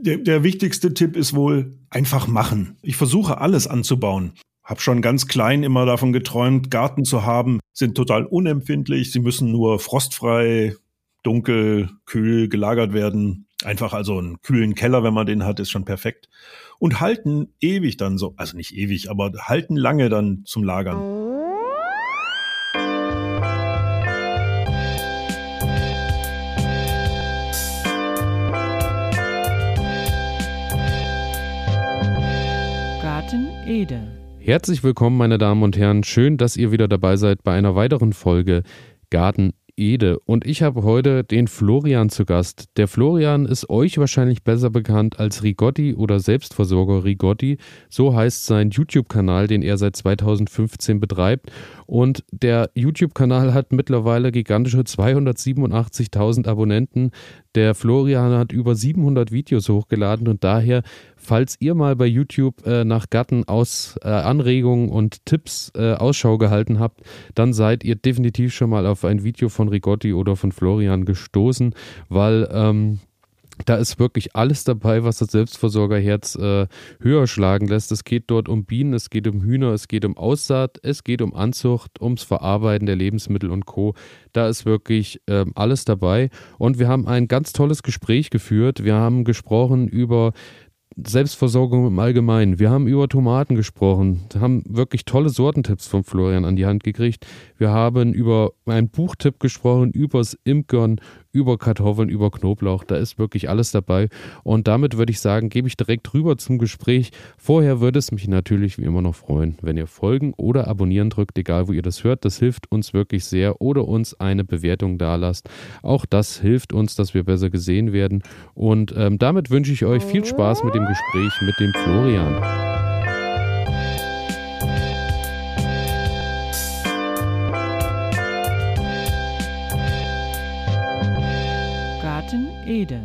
Der, der wichtigste Tipp ist wohl einfach machen. Ich versuche alles anzubauen. Hab schon ganz klein immer davon geträumt, Garten zu haben, sind total unempfindlich. Sie müssen nur frostfrei, dunkel, kühl gelagert werden. Einfach also einen kühlen Keller, wenn man den hat, ist schon perfekt. Und halten ewig dann so, also nicht ewig, aber halten lange dann zum Lagern. Ede. Herzlich willkommen, meine Damen und Herren. Schön, dass ihr wieder dabei seid bei einer weiteren Folge Garten Ede. Und ich habe heute den Florian zu Gast. Der Florian ist euch wahrscheinlich besser bekannt als Rigotti oder Selbstversorger Rigotti. So heißt sein YouTube-Kanal, den er seit 2015 betreibt. Und der YouTube-Kanal hat mittlerweile gigantische 287.000 Abonnenten. Der Florian hat über 700 Videos hochgeladen und daher, falls ihr mal bei YouTube äh, nach Gatten aus äh, Anregungen und Tipps äh, Ausschau gehalten habt, dann seid ihr definitiv schon mal auf ein Video von Rigotti oder von Florian gestoßen, weil ähm, da ist wirklich alles dabei, was das Selbstversorgerherz äh, höher schlagen lässt. Es geht dort um Bienen, es geht um Hühner, es geht um Aussaat, es geht um Anzucht, ums Verarbeiten der Lebensmittel und Co. Da ist wirklich äh, alles dabei. Und wir haben ein ganz tolles Gespräch geführt. Wir haben gesprochen über Selbstversorgung im Allgemeinen. Wir haben über Tomaten gesprochen, haben wirklich tolle Sortentipps von Florian an die Hand gekriegt. Wir haben über einen Buchtipp gesprochen, übers Imkern, über Kartoffeln, über Knoblauch. Da ist wirklich alles dabei. Und damit würde ich sagen, gebe ich direkt rüber zum Gespräch. Vorher würde es mich natürlich wie immer noch freuen, wenn ihr folgen oder abonnieren drückt, egal wo ihr das hört. Das hilft uns wirklich sehr. Oder uns eine Bewertung da lasst. Auch das hilft uns, dass wir besser gesehen werden. Und ähm, damit wünsche ich euch viel Spaß mit dem Gespräch mit dem Florian. Ede.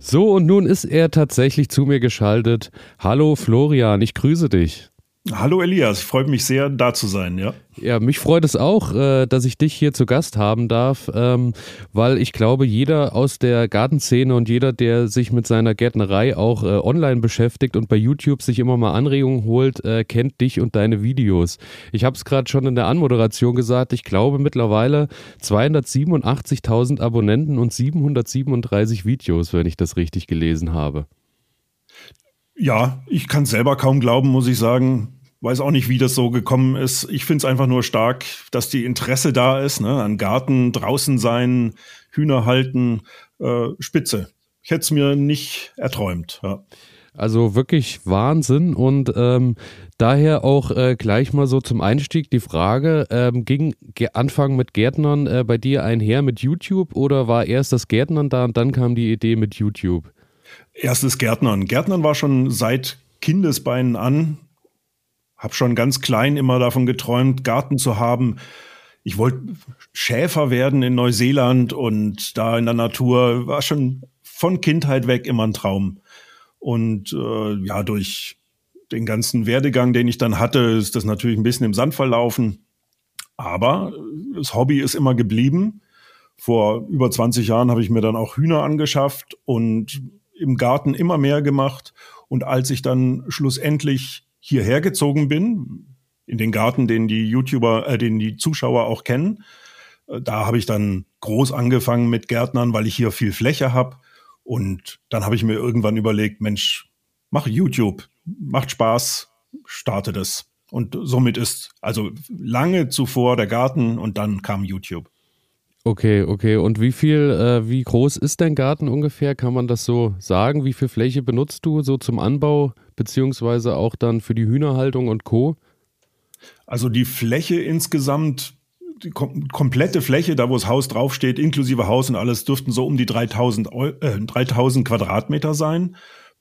So, und nun ist er tatsächlich zu mir geschaltet. Hallo Florian, ich grüße dich. Hallo Elias, freut mich sehr, da zu sein, ja. Ja, mich freut es auch, äh, dass ich dich hier zu Gast haben darf, ähm, weil ich glaube, jeder aus der Gartenszene und jeder, der sich mit seiner Gärtnerei auch äh, online beschäftigt und bei YouTube sich immer mal Anregungen holt, äh, kennt dich und deine Videos. Ich habe es gerade schon in der Anmoderation gesagt, ich glaube mittlerweile 287.000 Abonnenten und 737 Videos, wenn ich das richtig gelesen habe. Ja, ich kann selber kaum glauben, muss ich sagen. Weiß auch nicht, wie das so gekommen ist. Ich finde es einfach nur stark, dass die Interesse da ist, ne? an Garten, draußen sein, Hühner halten, äh, Spitze. Ich hätte es mir nicht erträumt. Ja. Also wirklich Wahnsinn und ähm, daher auch äh, gleich mal so zum Einstieg die Frage, ähm, ging Anfang mit Gärtnern äh, bei dir einher mit YouTube oder war erst das Gärtnern da und dann kam die Idee mit YouTube? Erstes Gärtnern. Gärtnern war schon seit Kindesbeinen an. Hab schon ganz klein immer davon geträumt, Garten zu haben. Ich wollte Schäfer werden in Neuseeland und da in der Natur war schon von Kindheit weg immer ein Traum. Und äh, ja, durch den ganzen Werdegang, den ich dann hatte, ist das natürlich ein bisschen im Sand verlaufen. Aber das Hobby ist immer geblieben. Vor über 20 Jahren habe ich mir dann auch Hühner angeschafft und im Garten immer mehr gemacht. Und als ich dann schlussendlich hierher gezogen bin, in den Garten, den die YouTuber, äh, den die Zuschauer auch kennen, äh, da habe ich dann groß angefangen mit Gärtnern, weil ich hier viel Fläche habe. Und dann habe ich mir irgendwann überlegt, Mensch, mach YouTube, macht Spaß, starte das. Und somit ist also lange zuvor der Garten und dann kam YouTube. Okay, okay. Und wie viel, äh, wie groß ist dein Garten ungefähr? Kann man das so sagen? Wie viel Fläche benutzt du so zum Anbau, beziehungsweise auch dann für die Hühnerhaltung und Co.? Also die Fläche insgesamt, die kom komplette Fläche, da wo das Haus draufsteht, inklusive Haus und alles, dürften so um die 3000, äh, 3000 Quadratmeter sein.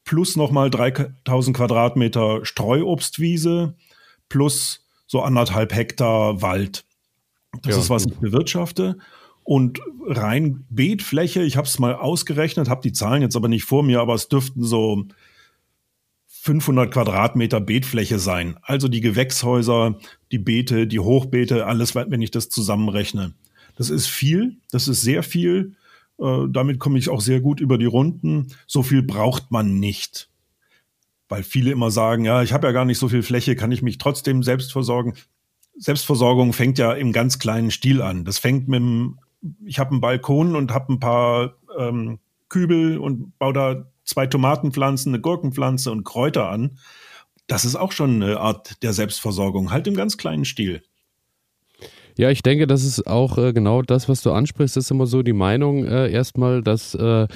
Plus nochmal 3000 Quadratmeter Streuobstwiese, plus so anderthalb Hektar Wald. Das ja, ist, was ich bewirtschafte. Und rein Beetfläche, ich habe es mal ausgerechnet, habe die Zahlen jetzt aber nicht vor mir, aber es dürften so 500 Quadratmeter Beetfläche sein. Also die Gewächshäuser, die Beete, die Hochbeete, alles, wenn ich das zusammenrechne. Das ist viel, das ist sehr viel. Äh, damit komme ich auch sehr gut über die Runden. So viel braucht man nicht. Weil viele immer sagen, ja, ich habe ja gar nicht so viel Fläche, kann ich mich trotzdem selbst versorgen. Selbstversorgung fängt ja im ganz kleinen Stil an. Das fängt mit dem, ich habe einen Balkon und habe ein paar ähm, Kübel und baue da zwei Tomatenpflanzen, eine Gurkenpflanze und Kräuter an. Das ist auch schon eine Art der Selbstversorgung, halt im ganz kleinen Stil. Ja, ich denke, das ist auch äh, genau das, was du ansprichst, ist immer so die Meinung äh, erstmal, dass äh,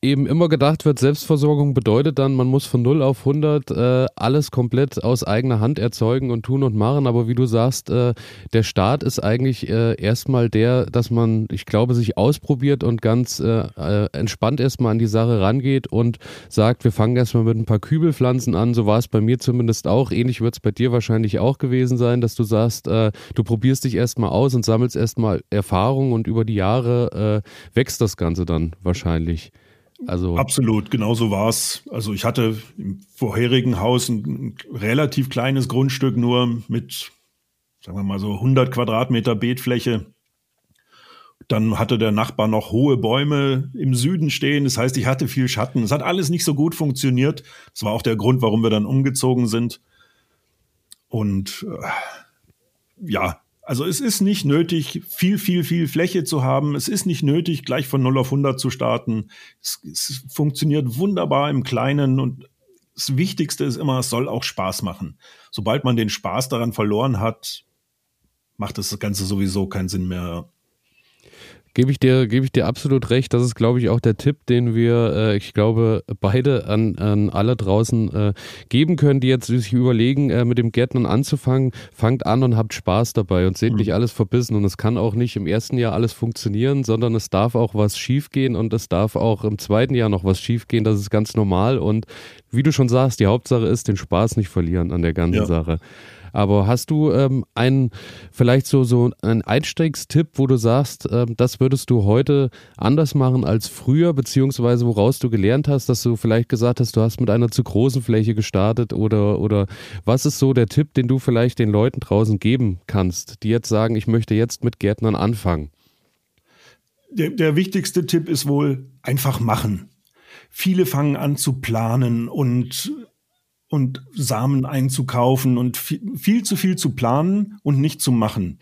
eben immer gedacht wird, Selbstversorgung bedeutet dann, man muss von 0 auf 100 äh, alles komplett aus eigener Hand erzeugen und tun und machen. Aber wie du sagst, äh, der Start ist eigentlich äh, erstmal der, dass man, ich glaube, sich ausprobiert und ganz äh, äh, entspannt erstmal an die Sache rangeht und sagt, wir fangen erstmal mit ein paar Kübelpflanzen an. So war es bei mir zumindest auch. Ähnlich wird es bei dir wahrscheinlich auch gewesen sein, dass du sagst, äh, du probierst dich erstmal aus und sammelst erstmal Erfahrung und über die Jahre wächst das Ganze dann wahrscheinlich. Also Absolut, genau so war es. Also ich hatte im vorherigen Haus ein, ein, relativ kleines Grundstück nur mit, sagen wir mal so 100 Quadratmeter Beetfläche. Dann hatte der Nachbar noch hohe Bäume im Süden stehen. Das heißt, ich hatte viel Schatten. Es hat alles nicht so gut funktioniert. Das war auch der Grund, warum wir dann umgezogen sind. Und äh, ja, also es ist nicht nötig, viel, viel, viel Fläche zu haben. Es ist nicht nötig, gleich von 0 auf 100 zu starten. Es, es funktioniert wunderbar im Kleinen und das Wichtigste ist immer, es soll auch Spaß machen. Sobald man den Spaß daran verloren hat, macht das Ganze sowieso keinen Sinn mehr. Gebe ich dir, gebe ich dir absolut recht. Das ist, glaube ich, auch der Tipp, den wir, äh, ich glaube, beide an, an alle draußen äh, geben können, die jetzt sich überlegen, äh, mit dem Gärtnern anzufangen. Fangt an und habt Spaß dabei und seht mhm. nicht alles verbissen. Und es kann auch nicht im ersten Jahr alles funktionieren, sondern es darf auch was schiefgehen und es darf auch im zweiten Jahr noch was schiefgehen. Das ist ganz normal. Und wie du schon sagst, die Hauptsache ist, den Spaß nicht verlieren an der ganzen ja. Sache. Aber hast du ähm, einen, vielleicht so, so einen Einstiegstipp, wo du sagst, ähm, das würdest du heute anders machen als früher, beziehungsweise woraus du gelernt hast, dass du vielleicht gesagt hast, du hast mit einer zu großen Fläche gestartet oder, oder was ist so der Tipp, den du vielleicht den Leuten draußen geben kannst, die jetzt sagen, ich möchte jetzt mit Gärtnern anfangen? Der, der wichtigste Tipp ist wohl einfach machen. Viele fangen an zu planen und und Samen einzukaufen und viel, viel zu viel zu planen und nicht zu machen.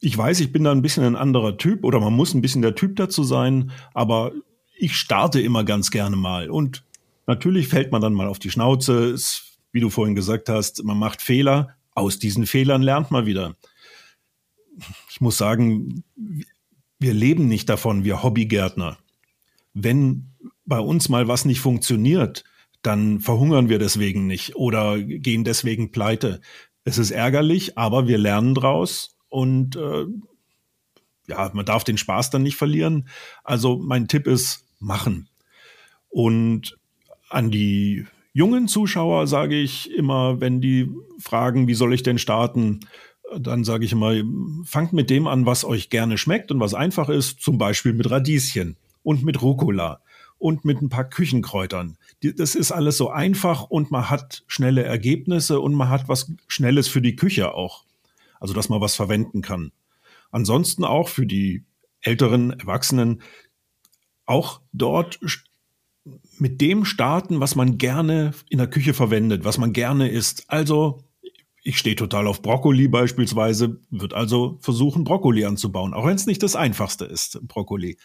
Ich weiß, ich bin da ein bisschen ein anderer Typ oder man muss ein bisschen der Typ dazu sein, aber ich starte immer ganz gerne mal und natürlich fällt man dann mal auf die Schnauze, es, wie du vorhin gesagt hast, man macht Fehler, aus diesen Fehlern lernt man wieder. Ich muss sagen, wir leben nicht davon, wir Hobbygärtner. Wenn bei uns mal was nicht funktioniert, dann verhungern wir deswegen nicht oder gehen deswegen pleite. Es ist ärgerlich, aber wir lernen draus und äh, ja, man darf den Spaß dann nicht verlieren. Also mein Tipp ist machen. Und an die jungen Zuschauer sage ich immer, wenn die fragen, wie soll ich denn starten, dann sage ich immer, fangt mit dem an, was euch gerne schmeckt und was einfach ist, zum Beispiel mit Radieschen und mit Rucola und mit ein paar Küchenkräutern. Das ist alles so einfach und man hat schnelle Ergebnisse und man hat was Schnelles für die Küche auch. Also, dass man was verwenden kann. Ansonsten auch für die älteren Erwachsenen auch dort mit dem starten, was man gerne in der Küche verwendet, was man gerne isst. Also ich stehe total auf Brokkoli beispielsweise, wird also versuchen, Brokkoli anzubauen, auch wenn es nicht das einfachste ist, Brokkoli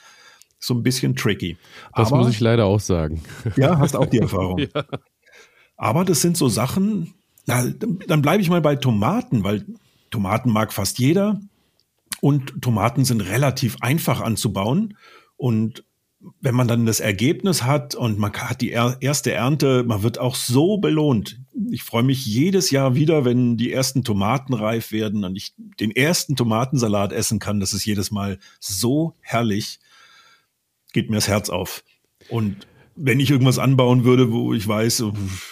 so ein bisschen tricky. Das Aber, muss ich leider auch sagen. Ja, hast auch die Erfahrung. ja. Aber das sind so Sachen, na, dann bleibe ich mal bei Tomaten, weil Tomaten mag fast jeder und Tomaten sind relativ einfach anzubauen und wenn man dann das Ergebnis hat und man hat die erste Ernte, man wird auch so belohnt. Ich freue mich jedes Jahr wieder, wenn die ersten Tomaten reif werden und ich den ersten Tomatensalat essen kann. Das ist jedes Mal so herrlich geht mir das Herz auf. Und wenn ich irgendwas anbauen würde, wo ich weiß,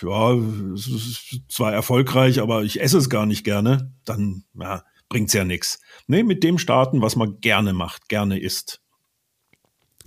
ja, es ist zwar erfolgreich, aber ich esse es gar nicht gerne, dann ja, bringt es ja nichts. Nee, mit dem starten, was man gerne macht, gerne isst.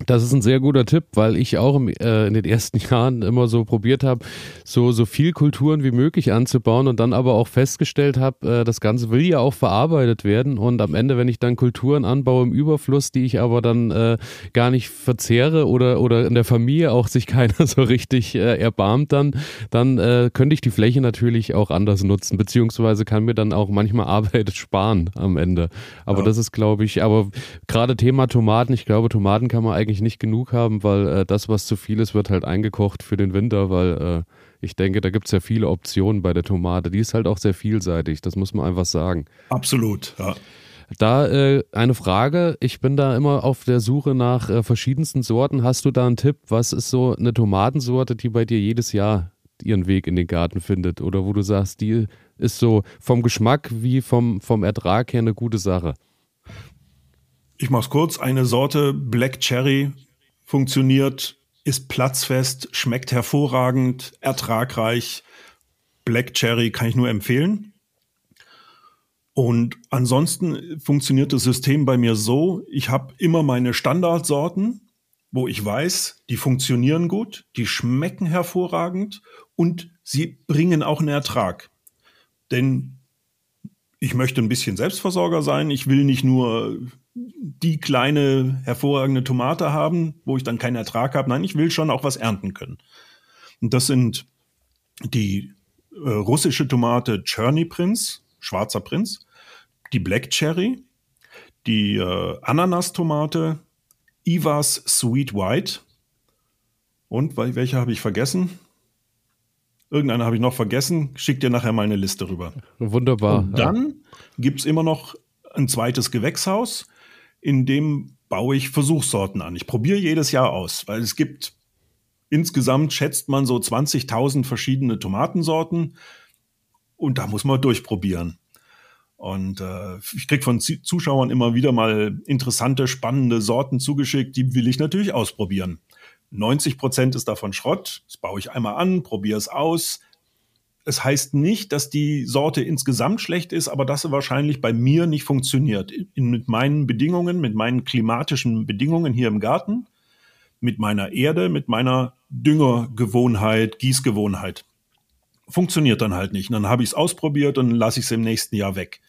Das ist ein sehr guter Tipp, weil ich auch im, äh, in den ersten Jahren immer so probiert habe, so, so viel Kulturen wie möglich anzubauen und dann aber auch festgestellt habe, äh, das Ganze will ja auch verarbeitet werden und am Ende, wenn ich dann Kulturen anbaue im Überfluss, die ich aber dann äh, gar nicht verzehre oder, oder in der Familie auch sich keiner so richtig äh, erbarmt, dann, dann äh, könnte ich die Fläche natürlich auch anders nutzen, beziehungsweise kann mir dann auch manchmal Arbeit sparen am Ende. Aber ja. das ist, glaube ich, aber gerade Thema Tomaten, ich glaube, Tomaten kann man eigentlich eigentlich nicht genug haben, weil äh, das, was zu viel ist, wird halt eingekocht für den Winter, weil äh, ich denke, da gibt es ja viele Optionen bei der Tomate. Die ist halt auch sehr vielseitig, das muss man einfach sagen. Absolut, ja. Da äh, eine Frage, ich bin da immer auf der Suche nach äh, verschiedensten Sorten. Hast du da einen Tipp? Was ist so eine Tomatensorte, die bei dir jedes Jahr ihren Weg in den Garten findet? Oder wo du sagst, die ist so vom Geschmack wie vom, vom Ertrag her eine gute Sache? Ich mach's kurz. Eine Sorte Black Cherry funktioniert, ist platzfest, schmeckt hervorragend, ertragreich. Black Cherry kann ich nur empfehlen. Und ansonsten funktioniert das System bei mir so, ich habe immer meine Standardsorten, wo ich weiß, die funktionieren gut, die schmecken hervorragend und sie bringen auch einen Ertrag. Denn ich möchte ein bisschen Selbstversorger sein. Ich will nicht nur die kleine hervorragende Tomate haben, wo ich dann keinen Ertrag habe. Nein, ich will schon auch was ernten können. Und das sind die äh, russische Tomate Cherny Prince, schwarzer Prinz, die Black Cherry, die äh, Ananas-Tomate, Ivas Sweet White und welche habe ich vergessen? Irgendeine habe ich noch vergessen. Schick dir nachher mal eine Liste rüber. Wunderbar. Und dann ja. gibt es immer noch ein zweites Gewächshaus in dem baue ich Versuchssorten an. Ich probiere jedes Jahr aus, weil es gibt insgesamt schätzt man so 20.000 verschiedene Tomatensorten und da muss man durchprobieren. Und äh, ich kriege von Zuschauern immer wieder mal interessante, spannende Sorten zugeschickt, die will ich natürlich ausprobieren. 90 Prozent ist davon Schrott. Das baue ich einmal an, probiere es aus, es heißt nicht, dass die Sorte insgesamt schlecht ist, aber dass sie wahrscheinlich bei mir nicht funktioniert. In, mit meinen Bedingungen, mit meinen klimatischen Bedingungen hier im Garten, mit meiner Erde, mit meiner Düngergewohnheit, Gießgewohnheit. Funktioniert dann halt nicht. Und dann habe ich es ausprobiert und lasse ich es im nächsten Jahr weg.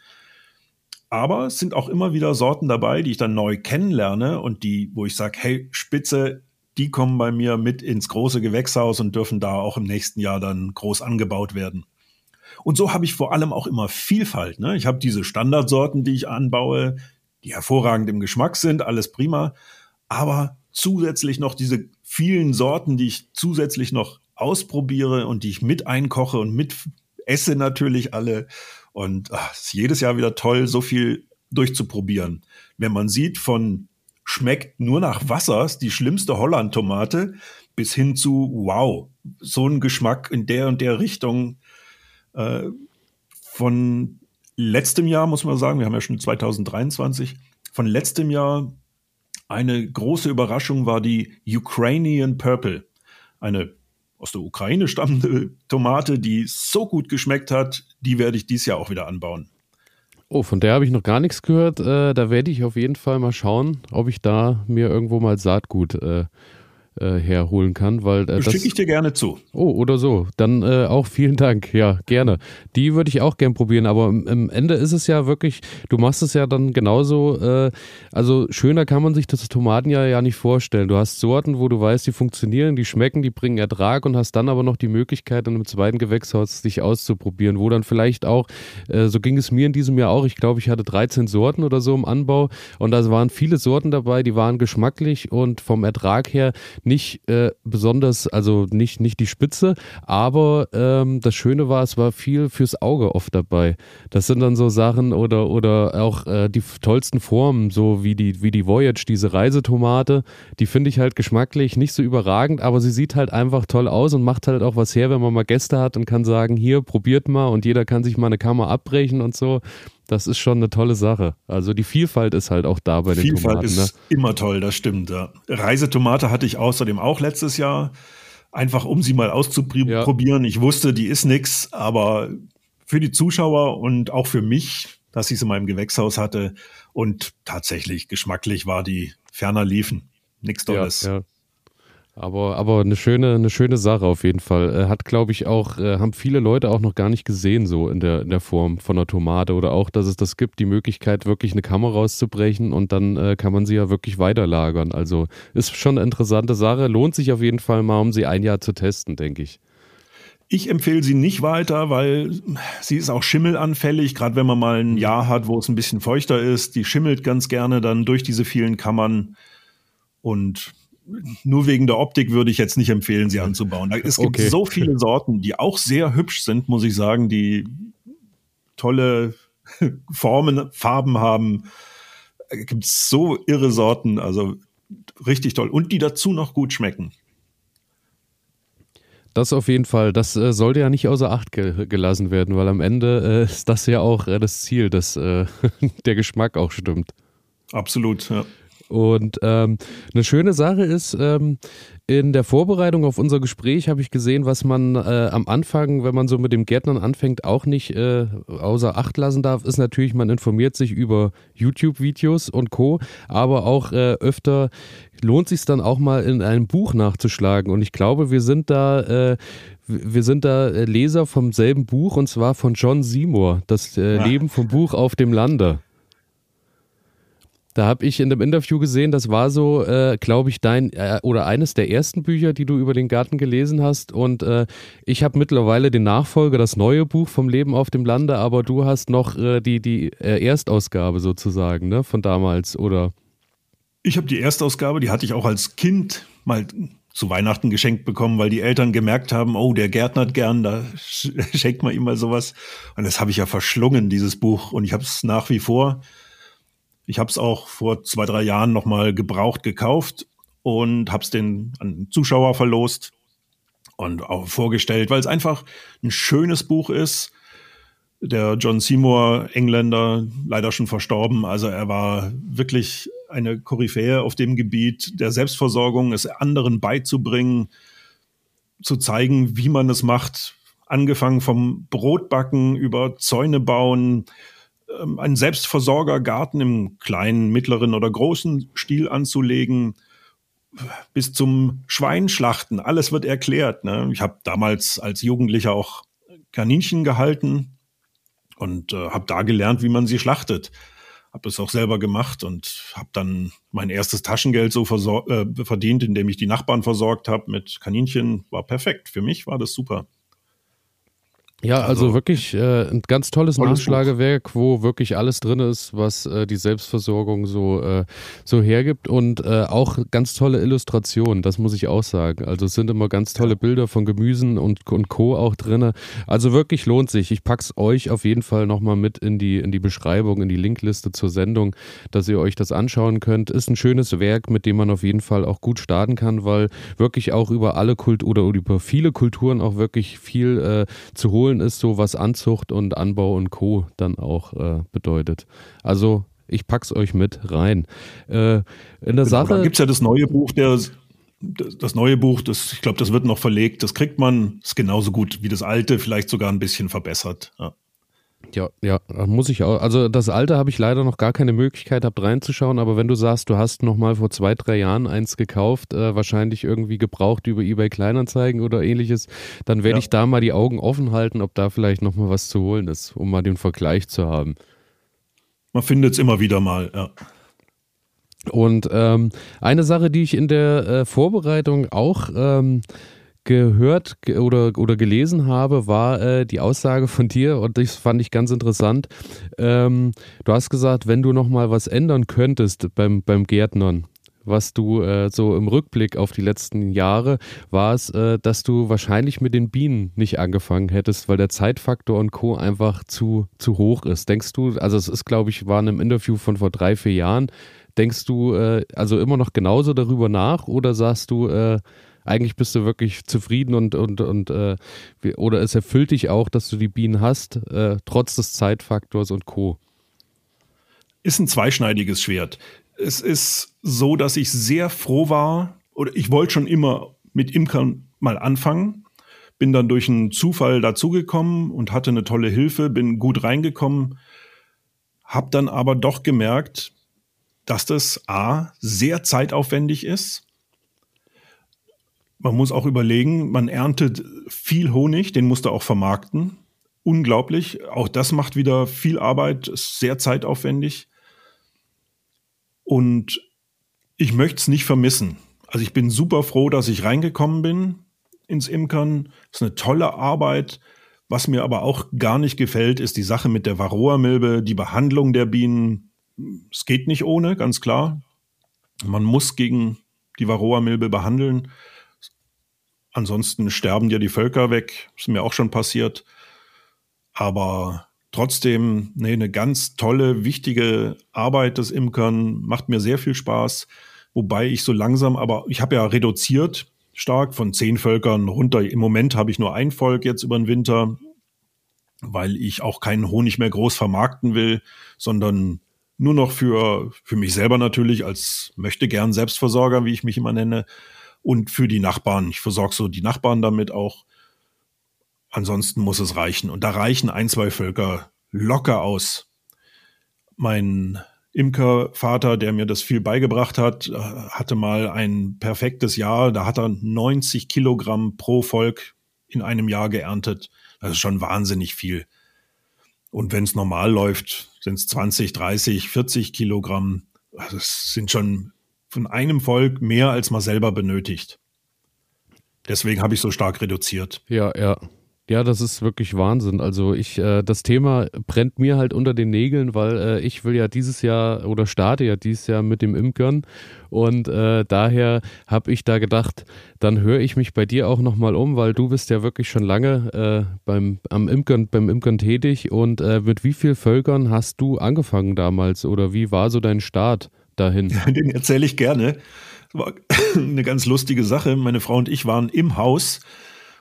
Aber es sind auch immer wieder Sorten dabei, die ich dann neu kennenlerne und die, wo ich sage, hey, Spitze, die kommen bei mir mit ins große Gewächshaus und dürfen da auch im nächsten Jahr dann groß angebaut werden. Und so habe ich vor allem auch immer Vielfalt. Ne? Ich habe diese Standardsorten, die ich anbaue, die hervorragend im Geschmack sind, alles prima. Aber zusätzlich noch diese vielen Sorten, die ich zusätzlich noch ausprobiere und die ich mit einkoche und mit esse natürlich alle. Und es ist jedes Jahr wieder toll, so viel durchzuprobieren. Wenn man sieht, von schmeckt nur nach Wasser, ist die schlimmste Holland-Tomate, bis hin zu, wow, so ein Geschmack in der und der Richtung. Äh, von letztem Jahr, muss man sagen, wir haben ja schon 2023, von letztem Jahr eine große Überraschung war die Ukrainian Purple. Eine aus der Ukraine stammende Tomate, die so gut geschmeckt hat, die werde ich dieses Jahr auch wieder anbauen. Oh, von der habe ich noch gar nichts gehört. Äh, da werde ich auf jeden Fall mal schauen, ob ich da mir irgendwo mal Saatgut äh, äh, herholen kann, weil äh, das schicke ich dir gerne zu. Oh, oder so. Dann äh, auch vielen Dank. Ja, gerne. Die würde ich auch gern probieren, aber im, Ende ist es ja wirklich, du machst es ja dann genauso, äh, also schöner kann man sich das Tomatenjahr ja nicht vorstellen. Du hast Sorten, wo du weißt, die funktionieren, die schmecken, die bringen Ertrag und hast dann aber noch die Möglichkeit, in einem zweiten Gewächshaus dich auszuprobieren, wo dann vielleicht auch, äh, so ging es mir in diesem Jahr auch, ich glaube, ich hatte 13 Sorten oder so im Anbau und da waren viele Sorten dabei, die waren geschmacklich und vom Ertrag her nicht äh, besonders, also nicht, nicht die Spitze, aber ähm, das Schöne war, es war viel fürs Auge oft dabei. Das sind dann so Sachen oder, oder auch äh, die tollsten Formen, so wie die, wie die Voyage, diese Reisetomate, die finde ich halt geschmacklich nicht so überragend, aber sie sieht halt einfach toll aus und macht halt auch was her, wenn man mal Gäste hat und kann sagen, hier, probiert mal und jeder kann sich mal eine Kammer abbrechen und so das ist schon eine tolle Sache. Also die Vielfalt ist halt auch da bei den Vielfalt Tomaten. Vielfalt ist ne? immer toll, das stimmt. Ja. Reisetomate hatte ich außerdem auch letztes Jahr, einfach um sie mal auszuprobieren. Ja. Ich wusste, die ist nix, aber für die Zuschauer und auch für mich, dass ich sie in meinem Gewächshaus hatte und tatsächlich geschmacklich war die ferner liefen. nichts Tolles. Ja. Aber, aber eine schöne, eine schöne Sache auf jeden Fall. Äh, hat, glaube ich, auch, äh, haben viele Leute auch noch gar nicht gesehen, so in der, in der Form von einer Tomate oder auch, dass es das gibt, die Möglichkeit, wirklich eine Kammer rauszubrechen und dann äh, kann man sie ja wirklich weiterlagern. Also ist schon eine interessante Sache. Lohnt sich auf jeden Fall mal, um sie ein Jahr zu testen, denke ich. Ich empfehle sie nicht weiter, weil sie ist auch schimmelanfällig, gerade wenn man mal ein Jahr hat, wo es ein bisschen feuchter ist. Die schimmelt ganz gerne dann durch diese vielen Kammern. Und nur wegen der Optik würde ich jetzt nicht empfehlen, sie anzubauen. Es gibt okay. so viele Sorten, die auch sehr hübsch sind, muss ich sagen, die tolle Formen, Farben haben. Es gibt so irre Sorten, also richtig toll. Und die dazu noch gut schmecken. Das auf jeden Fall. Das äh, sollte ja nicht außer Acht ge gelassen werden, weil am Ende äh, ist das ja auch äh, das Ziel, dass äh, der Geschmack auch stimmt. Absolut, ja. Und ähm, eine schöne Sache ist, ähm, in der Vorbereitung auf unser Gespräch habe ich gesehen, was man äh, am Anfang, wenn man so mit dem Gärtnern anfängt, auch nicht äh, außer Acht lassen darf, ist natürlich, man informiert sich über YouTube-Videos und Co., aber auch äh, öfter lohnt sich dann auch mal in einem Buch nachzuschlagen. Und ich glaube, wir sind da äh, wir sind da äh, Leser vom selben Buch und zwar von John Seymour, das äh, Leben vom Buch auf dem Lande. Da habe ich in dem Interview gesehen, das war so, äh, glaube ich, dein äh, oder eines der ersten Bücher, die du über den Garten gelesen hast. Und äh, ich habe mittlerweile den Nachfolger, das neue Buch vom Leben auf dem Lande, aber du hast noch äh, die, die äh, Erstausgabe sozusagen, ne, von damals, oder? Ich habe die Erstausgabe, die hatte ich auch als Kind mal zu Weihnachten geschenkt bekommen, weil die Eltern gemerkt haben, oh, der gärtnert gern, da schenkt man ihm mal sowas. Und das habe ich ja verschlungen, dieses Buch. Und ich habe es nach wie vor. Ich habe es auch vor zwei, drei Jahren nochmal gebraucht gekauft und habe es den an Zuschauer verlost und auch vorgestellt, weil es einfach ein schönes Buch ist. Der John Seymour, Engländer, leider schon verstorben. Also er war wirklich eine Koryphäe auf dem Gebiet der Selbstversorgung, es anderen beizubringen, zu zeigen, wie man es macht. Angefangen vom Brotbacken über Zäune bauen, ähm, einen Selbstversorgergarten im kleinen, mittleren oder großen Stil anzulegen, bis zum Schweinschlachten. Alles wird erklärt. Ne? Ich habe damals als Jugendlicher auch Kaninchen gehalten und äh, habe da gelernt, wie man sie schlachtet. Habe es auch selber gemacht und habe dann mein erstes Taschengeld so äh, verdient, indem ich die Nachbarn versorgt habe mit Kaninchen. War perfekt. Für mich war das super. Ja, also, also wirklich äh, ein ganz tolles, Nachschlagewerk, wo wirklich alles drin ist, was äh, die Selbstversorgung so, äh, so hergibt und äh, auch ganz tolle Illustrationen, das muss ich auch sagen. Also es sind immer ganz tolle Bilder von Gemüsen und, und Co. auch drin. Also wirklich lohnt sich. Ich pack's euch auf jeden Fall nochmal mit in die, in die Beschreibung, in die Linkliste zur Sendung, dass ihr euch das anschauen könnt. Ist ein schönes Werk, mit dem man auf jeden Fall auch gut starten kann, weil wirklich auch über alle Kult oder über viele Kulturen auch wirklich viel äh, zu holen Polen ist so, was Anzucht und Anbau und Co. dann auch äh, bedeutet. Also ich pack's euch mit rein. Äh, in der genau, Sache. Da gibt's ja das neue Buch, der das neue Buch, das, ich glaube, das wird noch verlegt, das kriegt man, ist genauso gut wie das alte, vielleicht sogar ein bisschen verbessert. Ja. Ja, ja, muss ich auch. Also das alte habe ich leider noch gar keine Möglichkeit, hab reinzuschauen, aber wenn du sagst, du hast noch mal vor zwei, drei Jahren eins gekauft, äh, wahrscheinlich irgendwie gebraucht über eBay Kleinanzeigen oder ähnliches, dann werde ja. ich da mal die Augen offen halten, ob da vielleicht noch mal was zu holen ist, um mal den Vergleich zu haben. Man findet es immer wieder mal, ja. Und ähm, eine Sache, die ich in der äh, Vorbereitung auch ähm, gehört oder, oder gelesen habe, war äh, die Aussage von dir und das fand ich ganz interessant. Ähm, du hast gesagt, wenn du noch mal was ändern könntest beim, beim Gärtnern, was du äh, so im Rückblick auf die letzten Jahre war es, äh, dass du wahrscheinlich mit den Bienen nicht angefangen hättest, weil der Zeitfaktor und Co. einfach zu, zu hoch ist. Denkst du, also es ist, glaube ich, war in einem Interview von vor drei, vier Jahren, denkst du äh, also immer noch genauso darüber nach oder sagst du, äh, eigentlich bist du wirklich zufrieden und, und, und äh, oder es erfüllt dich auch, dass du die Bienen hast, äh, trotz des Zeitfaktors und Co. Ist ein zweischneidiges Schwert. Es ist so, dass ich sehr froh war, oder ich wollte schon immer mit Imkern mal anfangen, bin dann durch einen Zufall dazugekommen und hatte eine tolle Hilfe, bin gut reingekommen, habe dann aber doch gemerkt, dass das A sehr zeitaufwendig ist. Man muss auch überlegen, man erntet viel Honig, den musst du auch vermarkten. Unglaublich. Auch das macht wieder viel Arbeit, sehr zeitaufwendig. Und ich möchte es nicht vermissen. Also ich bin super froh, dass ich reingekommen bin ins Imkern. Das ist eine tolle Arbeit. Was mir aber auch gar nicht gefällt, ist die Sache mit der Varroa-Milbe, die Behandlung der Bienen. Es geht nicht ohne, ganz klar. Man muss gegen die Varroa-Milbe behandeln. Ansonsten sterben dir die Völker weg. Ist mir auch schon passiert. Aber trotzdem, nee, eine ganz tolle, wichtige Arbeit des Imkern. Macht mir sehr viel Spaß. Wobei ich so langsam, aber ich habe ja reduziert stark von zehn Völkern runter. Im Moment habe ich nur ein Volk jetzt über den Winter, weil ich auch keinen Honig mehr groß vermarkten will, sondern nur noch für, für mich selber natürlich als möchte gern Selbstversorger, wie ich mich immer nenne, und für die Nachbarn. Ich versorge so die Nachbarn damit auch. Ansonsten muss es reichen. Und da reichen ein, zwei Völker locker aus. Mein Imkervater, der mir das viel beigebracht hat, äh, hatte mal ein perfektes Jahr. Da hat er 90 Kilogramm pro Volk in einem Jahr geerntet. Das ist schon wahnsinnig viel. Und wenn es normal läuft, sind es 20, 30, 40 Kilogramm. Also es sind schon von einem Volk mehr, als man selber benötigt. Deswegen habe ich so stark reduziert. Ja, ja. Ja, das ist wirklich Wahnsinn. Also ich, äh, das Thema brennt mir halt unter den Nägeln, weil äh, ich will ja dieses Jahr oder starte ja dieses Jahr mit dem Imkern und äh, daher habe ich da gedacht, dann höre ich mich bei dir auch nochmal um, weil du bist ja wirklich schon lange äh, beim, am Imkern, beim Imkern tätig und äh, mit wie vielen Völkern hast du angefangen damals oder wie war so dein Start dahin? Den erzähle ich gerne. Das war eine ganz lustige Sache. Meine Frau und ich waren im Haus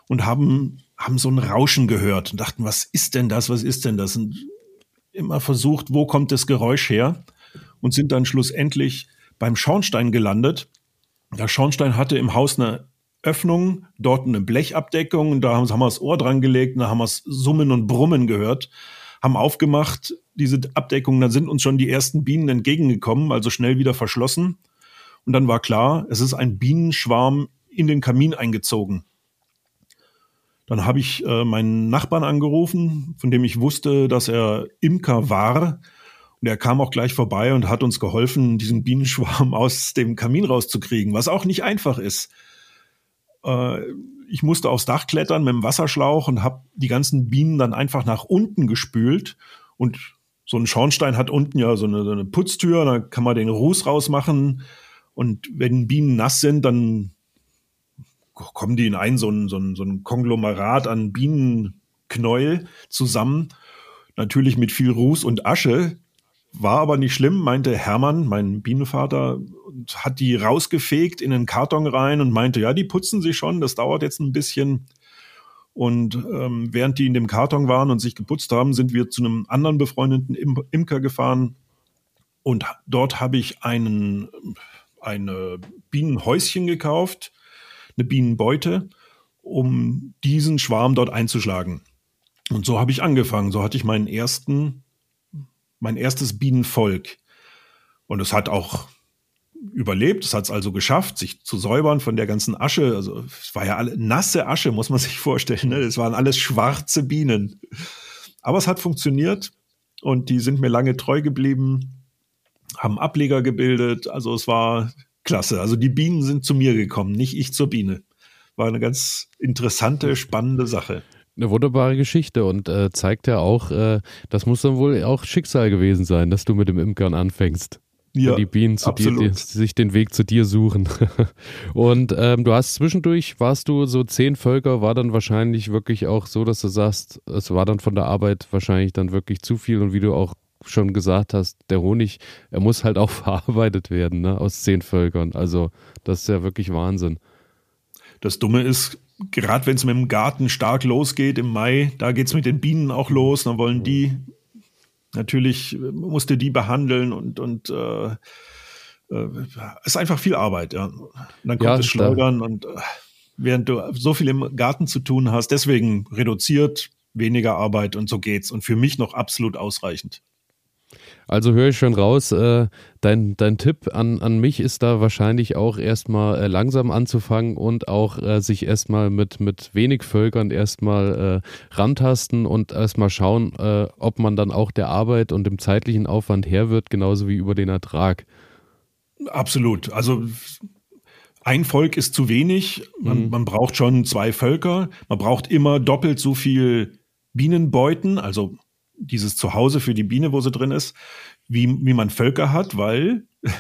und haben haben so ein Rauschen gehört und dachten, was ist denn das, was ist denn das? Und immer versucht, wo kommt das Geräusch her? Und sind dann schlussendlich beim Schornstein gelandet. Der Schornstein hatte im Haus eine Öffnung, dort eine Blechabdeckung, und da haben, wir das Ohr dran gelegt, und da haben wir es Summen und Brummen gehört, haben aufgemacht, diese Abdeckung, dann sind uns schon die ersten Bienen entgegengekommen, also schnell wieder verschlossen. Und dann war klar, es ist ein Bienenschwarm in den Kamin eingezogen. Dann habe ich äh, meinen Nachbarn angerufen, von dem ich wusste, dass er Imker war. Und er kam auch gleich vorbei und hat uns geholfen, diesen Bienenschwarm aus dem Kamin rauszukriegen, was auch nicht einfach ist. Äh, ich musste aufs Dach klettern mit dem Wasserschlauch und habe die ganzen Bienen dann einfach nach unten gespült. Und so ein Schornstein hat unten ja so eine, so eine Putztür, da kann man den Ruß rausmachen. Und wenn Bienen nass sind, dann kommen die in ein, so ein, so ein, so ein Konglomerat an Bienenknäuel zusammen. Natürlich mit viel Ruß und Asche. War aber nicht schlimm, meinte Hermann, mein Bienenvater, hat die rausgefegt in den Karton rein und meinte, ja, die putzen sich schon, das dauert jetzt ein bisschen. Und ähm, während die in dem Karton waren und sich geputzt haben, sind wir zu einem anderen befreundeten Im Imker gefahren. Und dort habe ich einen, eine Bienenhäuschen gekauft eine Bienenbeute, um diesen Schwarm dort einzuschlagen. Und so habe ich angefangen. So hatte ich meinen ersten, mein erstes Bienenvolk. Und es hat auch überlebt. Es hat es also geschafft, sich zu säubern von der ganzen Asche. Also es war ja alle nasse Asche, muss man sich vorstellen. Ne? Es waren alles schwarze Bienen. Aber es hat funktioniert und die sind mir lange treu geblieben, haben Ableger gebildet. Also es war klasse. Also die Bienen sind zu mir gekommen, nicht ich zur Biene. War eine ganz interessante, spannende Sache. Eine wunderbare Geschichte und äh, zeigt ja auch, äh, das muss dann wohl auch Schicksal gewesen sein, dass du mit dem Imkern anfängst. Ja, die Bienen zu dir, die, sich den Weg zu dir suchen. und ähm, du hast zwischendurch, warst du so zehn Völker, war dann wahrscheinlich wirklich auch so, dass du sagst, es war dann von der Arbeit wahrscheinlich dann wirklich zu viel und wie du auch schon gesagt hast, der Honig, er muss halt auch verarbeitet werden, ne, aus zehn Völkern. Also, das ist ja wirklich Wahnsinn. Das Dumme ist, gerade wenn es mit dem Garten stark losgeht im Mai, da geht es mit den Bienen auch los, dann wollen die, natürlich musste die behandeln und, und äh, äh, ist einfach viel Arbeit, ja. Und dann kommt ja, das Schleudern und äh, während du so viel im Garten zu tun hast, deswegen reduziert, weniger Arbeit und so geht's. Und für mich noch absolut ausreichend. Also höre ich schon raus, äh, dein, dein Tipp an, an mich ist da wahrscheinlich auch erstmal äh, langsam anzufangen und auch äh, sich erstmal mit, mit wenig Völkern erstmal äh, rantasten und erstmal schauen, äh, ob man dann auch der Arbeit und dem zeitlichen Aufwand her wird, genauso wie über den Ertrag. Absolut. Also ein Volk ist zu wenig. Man, mhm. man braucht schon zwei Völker. Man braucht immer doppelt so viel Bienenbeuten, also dieses Zuhause für die Biene, wo sie drin ist, wie, wie man Völker hat, weil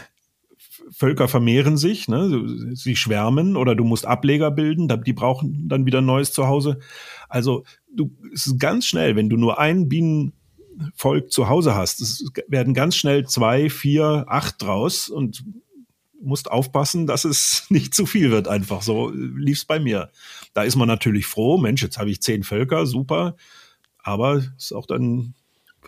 Völker vermehren sich, ne? sie schwärmen oder du musst Ableger bilden, die brauchen dann wieder ein neues Zuhause. Also du, es ist ganz schnell, wenn du nur ein Bienenvolk zu Hause hast, es werden ganz schnell zwei, vier, acht draus und musst aufpassen, dass es nicht zu viel wird einfach. So lief es bei mir. Da ist man natürlich froh, Mensch, jetzt habe ich zehn Völker, super aber es ist auch dann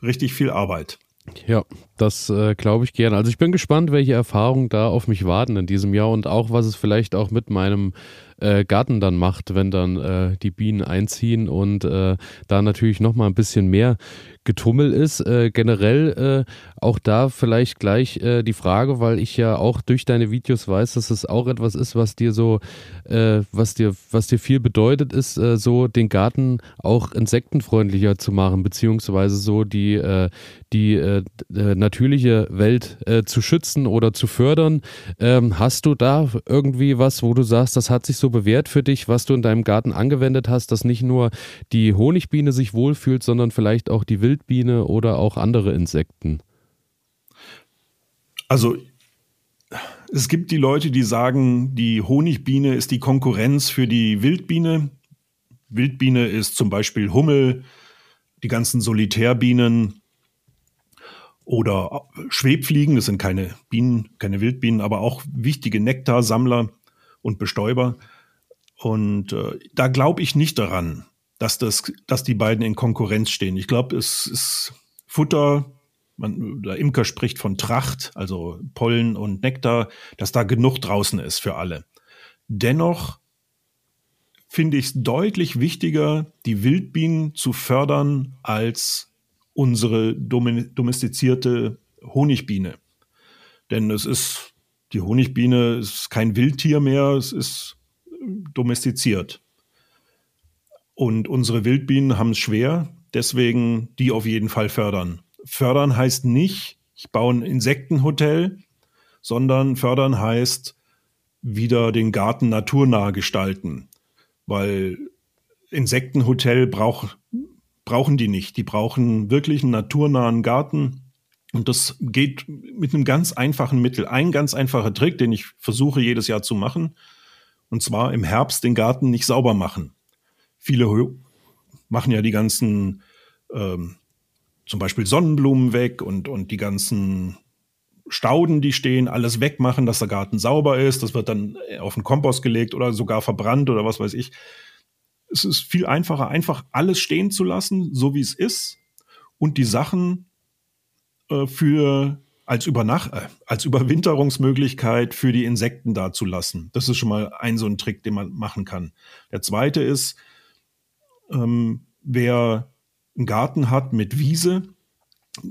richtig viel Arbeit. Ja, das äh, glaube ich gerne. Also ich bin gespannt, welche Erfahrungen da auf mich warten in diesem Jahr und auch, was es vielleicht auch mit meinem äh, Garten dann macht, wenn dann äh, die Bienen einziehen und äh, da natürlich nochmal ein bisschen mehr Getummel ist. Äh, generell äh, auch da vielleicht gleich äh, die Frage, weil ich ja auch durch deine Videos weiß, dass es auch etwas ist, was dir so, äh, was dir, was dir viel bedeutet, ist äh, so den Garten auch insektenfreundlicher zu machen, beziehungsweise so die, äh, die natürliche Welt zu schützen oder zu fördern. Ähm, hast du da irgendwie was, wo du sagst, das hat sich so bewährt für dich, was du in deinem Garten angewendet hast, dass nicht nur die Honigbiene sich wohlfühlt, sondern vielleicht auch die Wild Wildbiene oder auch andere Insekten? Also es gibt die Leute, die sagen, die Honigbiene ist die Konkurrenz für die Wildbiene. Wildbiene ist zum Beispiel Hummel, die ganzen Solitärbienen oder Schwebfliegen, das sind keine Bienen, keine Wildbienen, aber auch wichtige Nektarsammler und Bestäuber. Und äh, da glaube ich nicht daran, dass, das, dass die beiden in Konkurrenz stehen. Ich glaube, es ist Futter, man, der Imker spricht von Tracht, also Pollen und Nektar, dass da genug draußen ist für alle. Dennoch finde ich es deutlich wichtiger, die Wildbienen zu fördern als unsere domestizierte Honigbiene. Denn es ist, die Honigbiene ist kein Wildtier mehr, es ist domestiziert. Und unsere Wildbienen haben es schwer, deswegen die auf jeden Fall fördern. Fördern heißt nicht, ich baue ein Insektenhotel, sondern fördern heißt wieder den Garten naturnah gestalten. Weil Insektenhotel brauch, brauchen die nicht. Die brauchen wirklich einen naturnahen Garten. Und das geht mit einem ganz einfachen Mittel. Ein ganz einfacher Trick, den ich versuche jedes Jahr zu machen. Und zwar im Herbst den Garten nicht sauber machen. Viele machen ja die ganzen, ähm, zum Beispiel Sonnenblumen weg und, und die ganzen Stauden, die stehen, alles wegmachen, dass der Garten sauber ist. Das wird dann auf den Kompost gelegt oder sogar verbrannt oder was weiß ich. Es ist viel einfacher, einfach alles stehen zu lassen, so wie es ist und die Sachen äh, für als, Übernach äh, als Überwinterungsmöglichkeit für die Insekten dazulassen. Das ist schon mal ein so ein Trick, den man machen kann. Der zweite ist, ähm, wer einen Garten hat mit Wiese,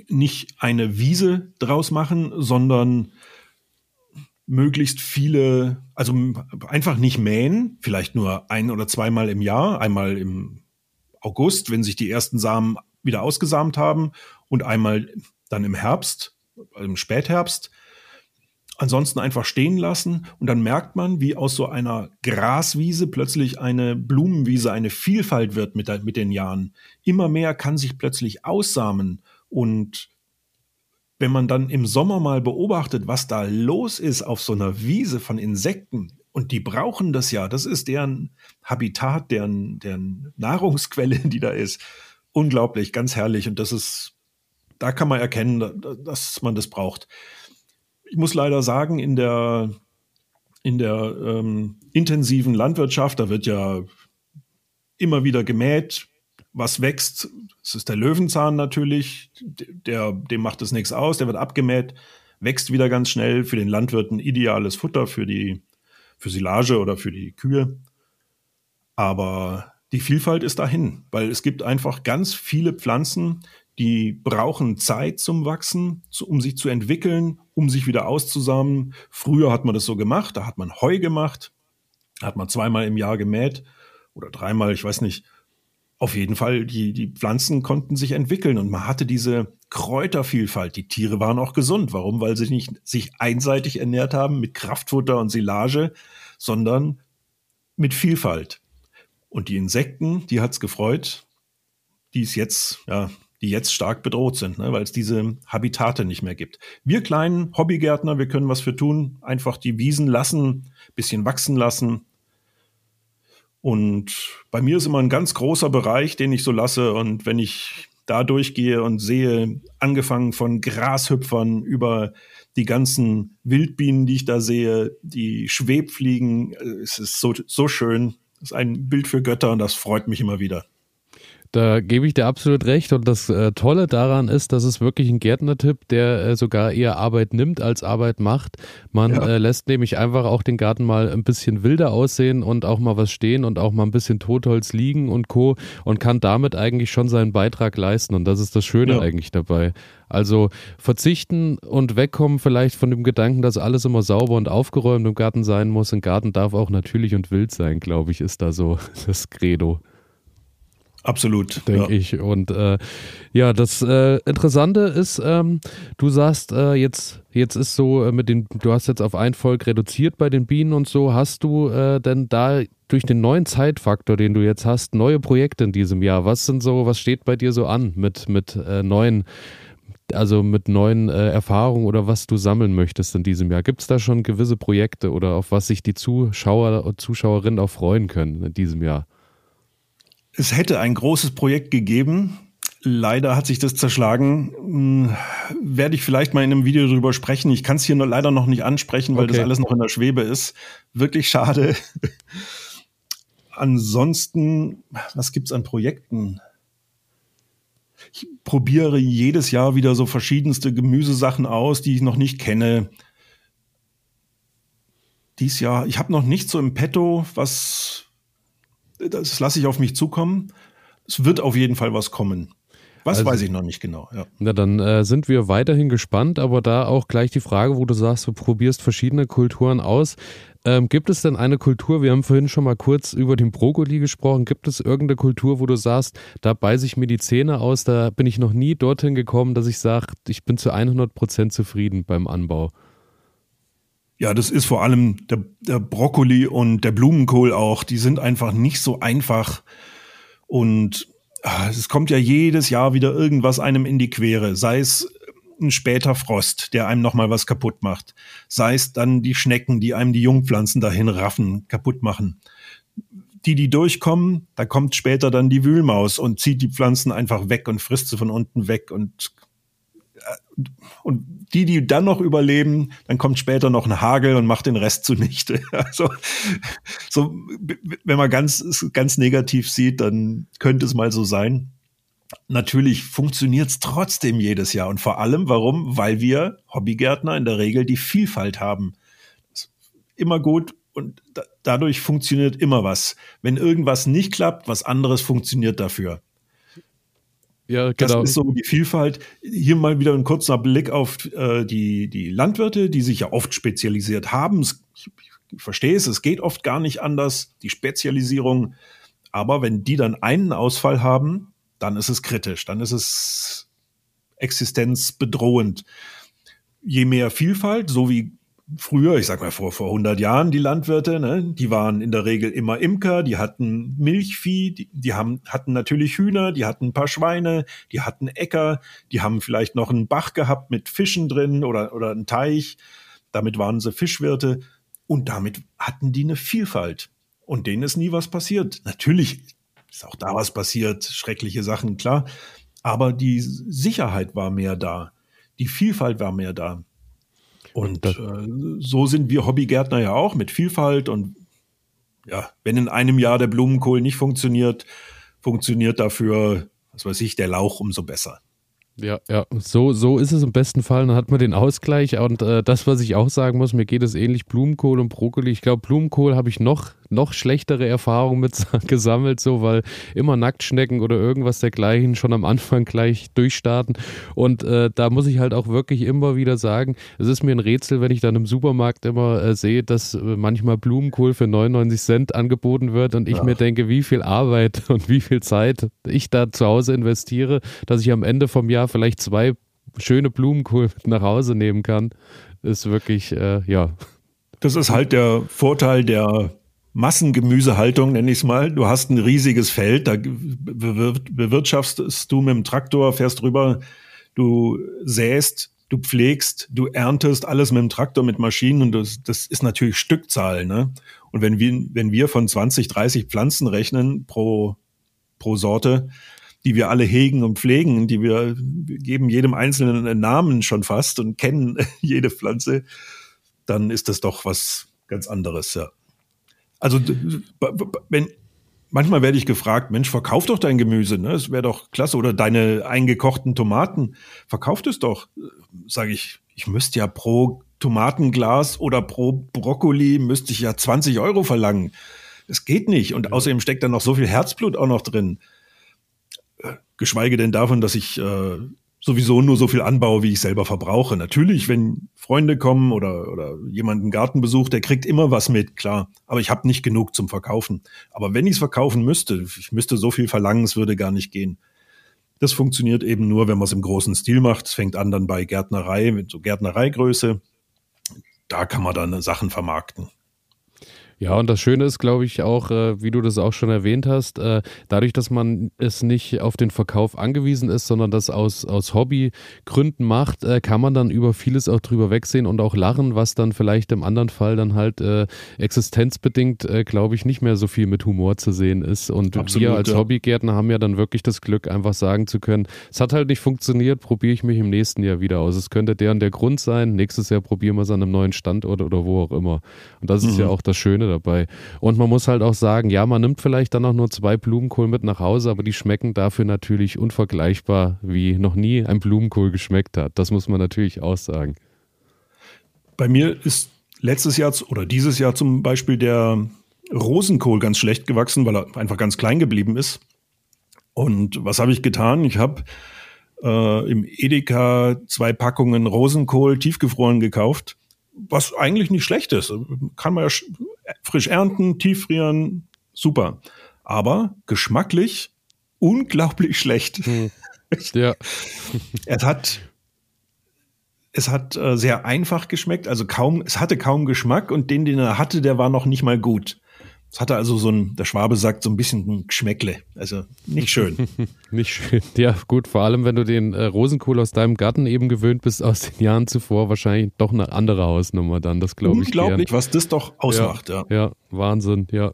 nicht eine Wiese draus machen, sondern möglichst viele, also einfach nicht mähen, vielleicht nur ein oder zweimal im Jahr, einmal im August, wenn sich die ersten Samen wieder ausgesamt haben und einmal dann im Herbst, im Spätherbst ansonsten einfach stehen lassen und dann merkt man, wie aus so einer Graswiese plötzlich eine Blumenwiese, eine Vielfalt wird mit, mit den Jahren. Immer mehr kann sich plötzlich aussamen und wenn man dann im Sommer mal beobachtet, was da los ist auf so einer Wiese von Insekten, und die brauchen das ja, das ist deren Habitat, deren, deren Nahrungsquelle, die da ist. Unglaublich, ganz herrlich. Und das ist, da kann man erkennen, dass man das braucht ich muss leider sagen, in der, in der ähm, intensiven Landwirtschaft, da wird ja immer wieder gemäht, was wächst. Das ist der Löwenzahn natürlich, der, dem macht es nichts aus, der wird abgemäht, wächst wieder ganz schnell, für den Landwirt ein ideales Futter für die für Silage oder für die Kühe. Aber die Vielfalt ist dahin, weil es gibt einfach ganz viele Pflanzen, die brauchen Zeit zum Wachsen, um sich zu entwickeln, um sich wieder auszusammeln. Früher hat man das so gemacht, da hat man Heu gemacht, hat man zweimal im Jahr gemäht oder dreimal, ich weiß nicht. Auf jeden Fall, die, die Pflanzen konnten sich entwickeln und man hatte diese Kräutervielfalt. Die Tiere waren auch gesund. Warum? Weil sie nicht sich einseitig ernährt haben mit Kraftfutter und Silage, sondern mit Vielfalt. Und die Insekten, die hat's gefreut, die es jetzt, ja, die jetzt stark bedroht sind, ne, weil es diese Habitate nicht mehr gibt. Wir kleinen Hobbygärtner, wir können was für tun, einfach die Wiesen lassen, bisschen wachsen lassen. Und bei mir ist immer ein ganz großer Bereich, den ich so lasse. Und wenn ich da durchgehe und sehe, angefangen von Grashüpfern über die ganzen Wildbienen, die ich da sehe, die Schwebfliegen, äh, es ist so, so schön. Es ist ein Bild für Götter und das freut mich immer wieder. Da gebe ich dir absolut recht. Und das äh, Tolle daran ist, dass es wirklich ein Gärtnertipp, der äh, sogar eher Arbeit nimmt als Arbeit macht. Man ja. äh, lässt nämlich einfach auch den Garten mal ein bisschen wilder aussehen und auch mal was stehen und auch mal ein bisschen Totholz liegen und Co. und kann damit eigentlich schon seinen Beitrag leisten. Und das ist das Schöne ja. eigentlich dabei. Also verzichten und wegkommen vielleicht von dem Gedanken, dass alles immer sauber und aufgeräumt im Garten sein muss. Ein Garten darf auch natürlich und wild sein, glaube ich, ist da so das Credo. Absolut. Denke ja. ich. Und äh, ja, das äh, Interessante ist, ähm, du sagst, äh, jetzt, jetzt ist so äh, mit den, du hast jetzt auf ein Volk reduziert bei den Bienen und so. Hast du äh, denn da durch den neuen Zeitfaktor, den du jetzt hast, neue Projekte in diesem Jahr? Was sind so, was steht bei dir so an mit, mit äh, neuen, also mit neuen Erfahrungen oder was du sammeln möchtest in diesem Jahr? Gibt es da schon gewisse Projekte oder auf was sich die Zuschauer und Zuschauerinnen auch freuen können in diesem Jahr? Es hätte ein großes Projekt gegeben. Leider hat sich das zerschlagen. Hm, werde ich vielleicht mal in einem Video drüber sprechen. Ich kann es hier nur leider noch nicht ansprechen, weil okay. das alles noch in der Schwebe ist. Wirklich schade. Ansonsten, was gibt's an Projekten? Ich probiere jedes Jahr wieder so verschiedenste Gemüsesachen aus, die ich noch nicht kenne. Dies Jahr, ich habe noch nicht so im Petto, was das lasse ich auf mich zukommen. Es wird auf jeden Fall was kommen. Was also, weiß ich noch nicht genau. Ja. Na, dann äh, sind wir weiterhin gespannt, aber da auch gleich die Frage, wo du sagst, du probierst verschiedene Kulturen aus. Ähm, gibt es denn eine Kultur, wir haben vorhin schon mal kurz über den Brokkoli gesprochen, gibt es irgendeine Kultur, wo du sagst, da beiße ich mir die Zähne aus, da bin ich noch nie dorthin gekommen, dass ich sage, ich bin zu 100 Prozent zufrieden beim Anbau? Ja, das ist vor allem der, der Brokkoli und der Blumenkohl auch. Die sind einfach nicht so einfach. Und ah, es kommt ja jedes Jahr wieder irgendwas einem in die Quere. Sei es ein später Frost, der einem nochmal was kaputt macht. Sei es dann die Schnecken, die einem die Jungpflanzen dahin raffen, kaputt machen. Die, die durchkommen, da kommt später dann die Wühlmaus und zieht die Pflanzen einfach weg und frisst sie von unten weg und und die, die dann noch überleben, dann kommt später noch ein Hagel und macht den Rest zunichte. Also, so, wenn man ganz, ganz negativ sieht, dann könnte es mal so sein. Natürlich funktioniert es trotzdem jedes Jahr. Und vor allem, warum? Weil wir Hobbygärtner in der Regel die Vielfalt haben. Immer gut und da, dadurch funktioniert immer was. Wenn irgendwas nicht klappt, was anderes funktioniert dafür. Ja, genau. Das ist so die Vielfalt. Hier mal wieder ein kurzer Blick auf äh, die, die Landwirte, die sich ja oft spezialisiert haben. Ich, ich verstehe es, es geht oft gar nicht anders, die Spezialisierung. Aber wenn die dann einen Ausfall haben, dann ist es kritisch, dann ist es existenzbedrohend. Je mehr Vielfalt, so wie früher, ich sag mal vor, vor 100 Jahren, die Landwirte, ne, die waren in der Regel immer Imker, die hatten Milchvieh, die, die haben, hatten natürlich Hühner, die hatten ein paar Schweine, die hatten Äcker, die haben vielleicht noch einen Bach gehabt mit Fischen drin oder, oder einen Teich. Damit waren sie Fischwirte und damit hatten die eine Vielfalt. Und denen ist nie was passiert. Natürlich ist auch da was passiert, schreckliche Sachen, klar. Aber die Sicherheit war mehr da. Die Vielfalt war mehr da. Und äh, so sind wir Hobbygärtner ja auch mit Vielfalt. Und ja, wenn in einem Jahr der Blumenkohl nicht funktioniert, funktioniert dafür, was weiß ich, der Lauch umso besser. Ja, ja, so, so ist es im besten Fall. Dann hat man den Ausgleich. Und äh, das, was ich auch sagen muss, mir geht es ähnlich Blumenkohl und Brokkoli. Ich glaube, Blumenkohl habe ich noch noch schlechtere Erfahrungen mit gesammelt, so weil immer Nacktschnecken oder irgendwas dergleichen schon am Anfang gleich durchstarten. Und äh, da muss ich halt auch wirklich immer wieder sagen, es ist mir ein Rätsel, wenn ich dann im Supermarkt immer äh, sehe, dass äh, manchmal Blumenkohl für 99 Cent angeboten wird und ich ja. mir denke, wie viel Arbeit und wie viel Zeit ich da zu Hause investiere, dass ich am Ende vom Jahr vielleicht zwei schöne Blumenkohl nach Hause nehmen kann, ist wirklich, äh, ja. Das ist halt der Vorteil der Massengemüsehaltung, nenne ich es mal. Du hast ein riesiges Feld, da bewirtschaftest du mit dem Traktor, fährst rüber, du säst, du pflegst, du erntest alles mit dem Traktor, mit Maschinen und das, das ist natürlich Stückzahl. Ne? Und wenn wir, wenn wir von 20, 30 Pflanzen rechnen pro, pro Sorte, die wir alle hegen und pflegen, die wir, wir geben jedem einzelnen einen Namen schon fast und kennen jede Pflanze, dann ist das doch was ganz anderes, ja. Also wenn manchmal werde ich gefragt, Mensch, verkauf doch dein Gemüse, ne? Das wäre doch klasse. Oder deine eingekochten Tomaten, verkauf es doch. Sage ich, ich müsste ja pro Tomatenglas oder pro Brokkoli müsste ich ja 20 Euro verlangen. Das geht nicht. Und außerdem steckt da noch so viel Herzblut auch noch drin. Geschweige denn davon, dass ich äh, sowieso nur so viel anbaue, wie ich selber verbrauche. Natürlich, wenn Freunde kommen oder, oder jemand einen Garten besucht, der kriegt immer was mit, klar. Aber ich habe nicht genug zum Verkaufen. Aber wenn ich es verkaufen müsste, ich müsste so viel verlangen, es würde gar nicht gehen. Das funktioniert eben nur, wenn man es im großen Stil macht. Es fängt an dann bei Gärtnerei, mit so Gärtnereigröße. Da kann man dann Sachen vermarkten. Ja, und das Schöne ist, glaube ich, auch, äh, wie du das auch schon erwähnt hast, äh, dadurch, dass man es nicht auf den Verkauf angewiesen ist, sondern das aus, aus Hobbygründen macht, äh, kann man dann über vieles auch drüber wegsehen und auch lachen, was dann vielleicht im anderen Fall dann halt äh, existenzbedingt, äh, glaube ich, nicht mehr so viel mit Humor zu sehen ist. Und Absolut, wir als ja. Hobbygärtner haben ja dann wirklich das Glück, einfach sagen zu können, es hat halt nicht funktioniert, probiere ich mich im nächsten Jahr wieder aus. Es könnte der und der Grund sein, nächstes Jahr probieren wir es an einem neuen Standort oder wo auch immer. Und das ist mhm. ja auch das Schöne dabei. Und man muss halt auch sagen, ja, man nimmt vielleicht dann auch nur zwei Blumenkohl mit nach Hause, aber die schmecken dafür natürlich unvergleichbar, wie noch nie ein Blumenkohl geschmeckt hat. Das muss man natürlich auch sagen. Bei mir ist letztes Jahr oder dieses Jahr zum Beispiel der Rosenkohl ganz schlecht gewachsen, weil er einfach ganz klein geblieben ist. Und was habe ich getan? Ich habe äh, im Edeka zwei Packungen Rosenkohl tiefgefroren gekauft was eigentlich nicht schlecht ist. Kann man ja frisch ernten, tieffrieren, super. Aber geschmacklich unglaublich schlecht. Hm. Ja. es hat es hat äh, sehr einfach geschmeckt, also kaum, es hatte kaum Geschmack und den, den er hatte, der war noch nicht mal gut. Es hatte also so ein, der Schwabe sagt, so ein bisschen ein Geschmäckle. Also nicht schön. nicht schön. Ja, gut, vor allem, wenn du den äh, Rosenkohl aus deinem Garten eben gewöhnt bist aus den Jahren zuvor, wahrscheinlich doch eine andere Hausnummer dann, das glaube ich. Unglaublich, was das doch ausmacht, ja. Ja, ja Wahnsinn, ja.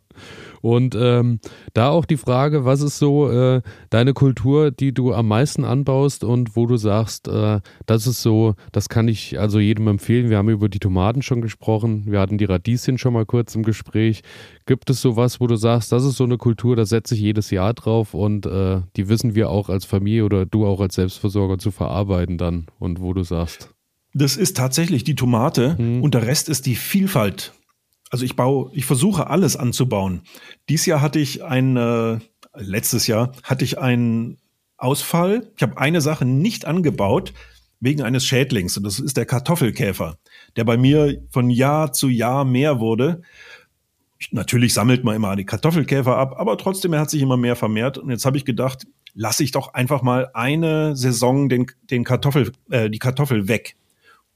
Und ähm, da auch die Frage, was ist so äh, deine Kultur, die du am meisten anbaust und wo du sagst, äh, das ist so, das kann ich also jedem empfehlen. Wir haben über die Tomaten schon gesprochen, wir hatten die Radieschen schon mal kurz im Gespräch. Gibt es sowas, wo du sagst, das ist so eine Kultur, da setze ich jedes Jahr drauf und äh, die wissen wir auch als Familie oder du auch als Selbstversorger zu verarbeiten dann und wo du sagst? Das ist tatsächlich die Tomate hm. und der Rest ist die Vielfalt also ich baue, ich versuche alles anzubauen. Dies Jahr hatte ich ein, äh, letztes Jahr hatte ich einen Ausfall. Ich habe eine Sache nicht angebaut wegen eines Schädlings und das ist der Kartoffelkäfer, der bei mir von Jahr zu Jahr mehr wurde. Natürlich sammelt man immer die Kartoffelkäfer ab, aber trotzdem, er hat sich immer mehr vermehrt. Und jetzt habe ich gedacht, lasse ich doch einfach mal eine Saison den, den Kartoffel, äh, die Kartoffel weg,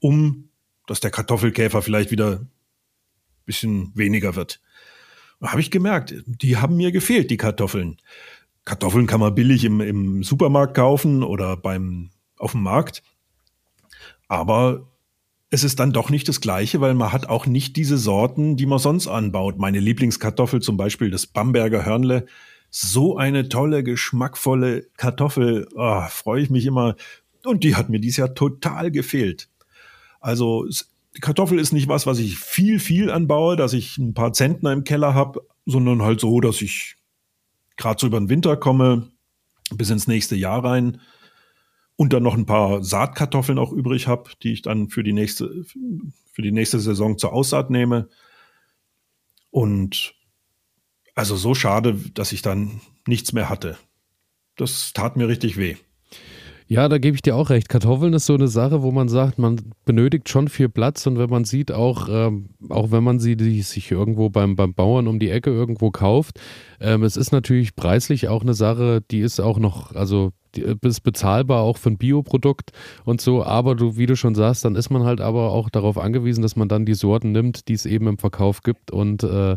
um dass der Kartoffelkäfer vielleicht wieder bisschen weniger wird. Habe ich gemerkt, die haben mir gefehlt, die Kartoffeln. Kartoffeln kann man billig im, im Supermarkt kaufen oder beim, auf dem Markt. Aber es ist dann doch nicht das Gleiche, weil man hat auch nicht diese Sorten, die man sonst anbaut. Meine Lieblingskartoffel zum Beispiel, das Bamberger Hörnle, so eine tolle, geschmackvolle Kartoffel, oh, freue ich mich immer. Und die hat mir dieses Jahr total gefehlt. Also Kartoffel ist nicht was, was ich viel, viel anbaue, dass ich ein paar Zentner im Keller habe, sondern halt so, dass ich gerade so über den Winter komme, bis ins nächste Jahr rein und dann noch ein paar Saatkartoffeln auch übrig habe, die ich dann für die nächste, für die nächste Saison zur Aussaat nehme. Und also so schade, dass ich dann nichts mehr hatte. Das tat mir richtig weh. Ja, da gebe ich dir auch recht. Kartoffeln ist so eine Sache, wo man sagt, man benötigt schon viel Platz und wenn man sieht, auch, ähm, auch wenn man sie die sich irgendwo beim, beim Bauern um die Ecke irgendwo kauft, ähm, es ist natürlich preislich auch eine Sache, die ist auch noch, also ist bezahlbar auch für ein Bioprodukt und so, aber du, wie du schon sagst, dann ist man halt aber auch darauf angewiesen, dass man dann die Sorten nimmt, die es eben im Verkauf gibt. Und äh,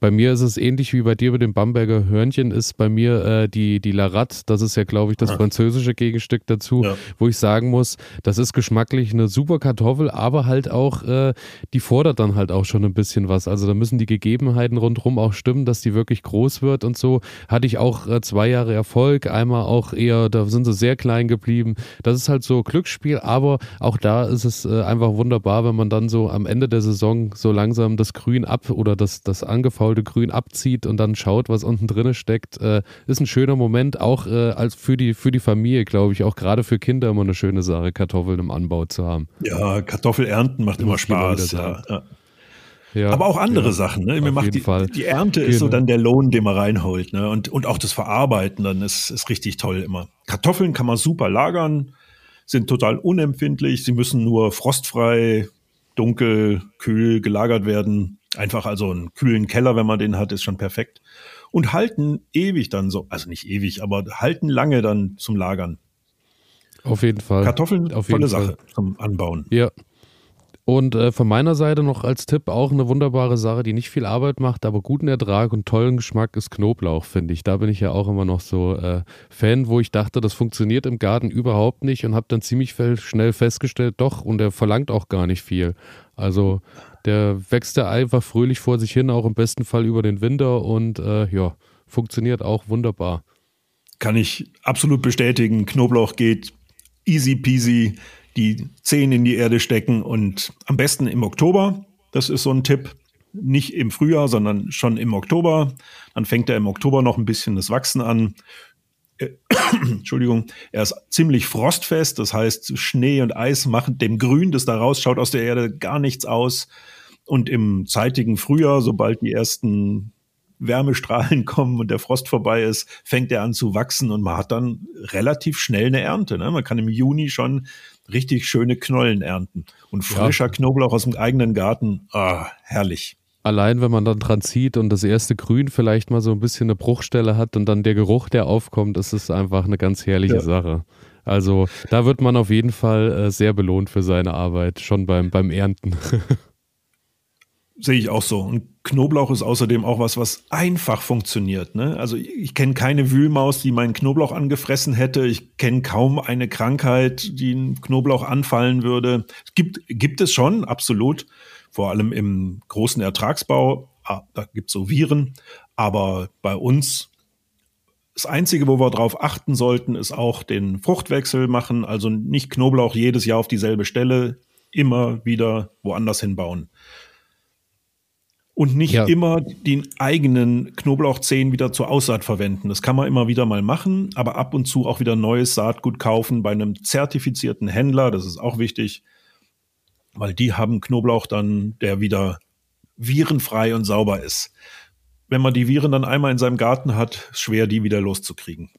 bei mir ist es ähnlich wie bei dir mit dem Bamberger Hörnchen, ist bei mir äh, die, die Larat, das ist ja, glaube ich, das französische Gegenstück dazu, ja. wo ich sagen muss, das ist geschmacklich eine super Kartoffel, aber halt auch, äh, die fordert dann halt auch schon ein bisschen was. Also da müssen die Gegebenheiten rundherum auch stimmen, dass die wirklich groß wird und so. Hatte ich auch äh, zwei Jahre Erfolg, einmal auch eher da sind sie sehr klein geblieben. Das ist halt so Glücksspiel, aber auch da ist es äh, einfach wunderbar, wenn man dann so am Ende der Saison so langsam das Grün ab oder das, das angefaulte Grün abzieht und dann schaut, was unten drin steckt. Äh, ist ein schöner Moment, auch äh, als für die, für die Familie, glaube ich, auch gerade für Kinder immer eine schöne Sache, Kartoffeln im Anbau zu haben. Ja, Kartoffel ernten macht immer Spaß. Ja, ja. Ja, aber auch andere ja, Sachen. Ne? Mir macht die, Fall. die Ernte genau. ist so genau. dann der Lohn, den man reinholt. Ne? Und, und auch das Verarbeiten dann ist, ist richtig toll immer. Kartoffeln kann man super lagern, sind total unempfindlich. Sie müssen nur frostfrei, dunkel, kühl gelagert werden. Einfach also einen kühlen Keller, wenn man den hat, ist schon perfekt. Und halten ewig dann so, also nicht ewig, aber halten lange dann zum Lagern. Auf jeden Fall. Kartoffeln, Auf tolle Fall. Sache zum Anbauen. Ja, und äh, von meiner Seite noch als Tipp auch eine wunderbare Sache, die nicht viel Arbeit macht, aber guten Ertrag und tollen Geschmack ist Knoblauch, finde ich. Da bin ich ja auch immer noch so äh, Fan, wo ich dachte, das funktioniert im Garten überhaupt nicht und habe dann ziemlich schnell festgestellt, doch, und er verlangt auch gar nicht viel. Also der wächst ja einfach fröhlich vor sich hin, auch im besten Fall über den Winter und äh, ja, funktioniert auch wunderbar. Kann ich absolut bestätigen. Knoblauch geht easy peasy die Zehen in die Erde stecken und am besten im Oktober. Das ist so ein Tipp. Nicht im Frühjahr, sondern schon im Oktober. Dann fängt er im Oktober noch ein bisschen das Wachsen an. Äh, Entschuldigung, er ist ziemlich frostfest, das heißt, Schnee und Eis machen dem Grün, das da rausschaut aus der Erde, gar nichts aus. Und im zeitigen Frühjahr, sobald die ersten Wärmestrahlen kommen und der Frost vorbei ist, fängt er an zu wachsen und man hat dann relativ schnell eine Ernte. Ne? Man kann im Juni schon richtig schöne Knollen ernten. Und frischer ja. Knoblauch aus dem eigenen Garten, ah, herrlich. Allein, wenn man dann dran zieht und das erste Grün vielleicht mal so ein bisschen eine Bruchstelle hat und dann der Geruch, der aufkommt, ist es einfach eine ganz herrliche ja. Sache. Also da wird man auf jeden Fall äh, sehr belohnt für seine Arbeit, schon beim, beim Ernten. Sehe ich auch so. Und Knoblauch ist außerdem auch was, was einfach funktioniert. Ne? Also ich, kenne keine Wühlmaus, die meinen Knoblauch angefressen hätte. Ich kenne kaum eine Krankheit, die einen Knoblauch anfallen würde. Es gibt, gibt es schon, absolut. Vor allem im großen Ertragsbau. Ah, da gibt es so Viren. Aber bei uns, das Einzige, wo wir darauf achten sollten, ist auch den Fruchtwechsel machen. Also nicht Knoblauch jedes Jahr auf dieselbe Stelle, immer wieder woanders hinbauen und nicht ja. immer den eigenen Knoblauchzehen wieder zur Aussaat verwenden. Das kann man immer wieder mal machen, aber ab und zu auch wieder neues Saatgut kaufen bei einem zertifizierten Händler. Das ist auch wichtig, weil die haben Knoblauch dann, der wieder virenfrei und sauber ist. Wenn man die Viren dann einmal in seinem Garten hat, schwer die wieder loszukriegen.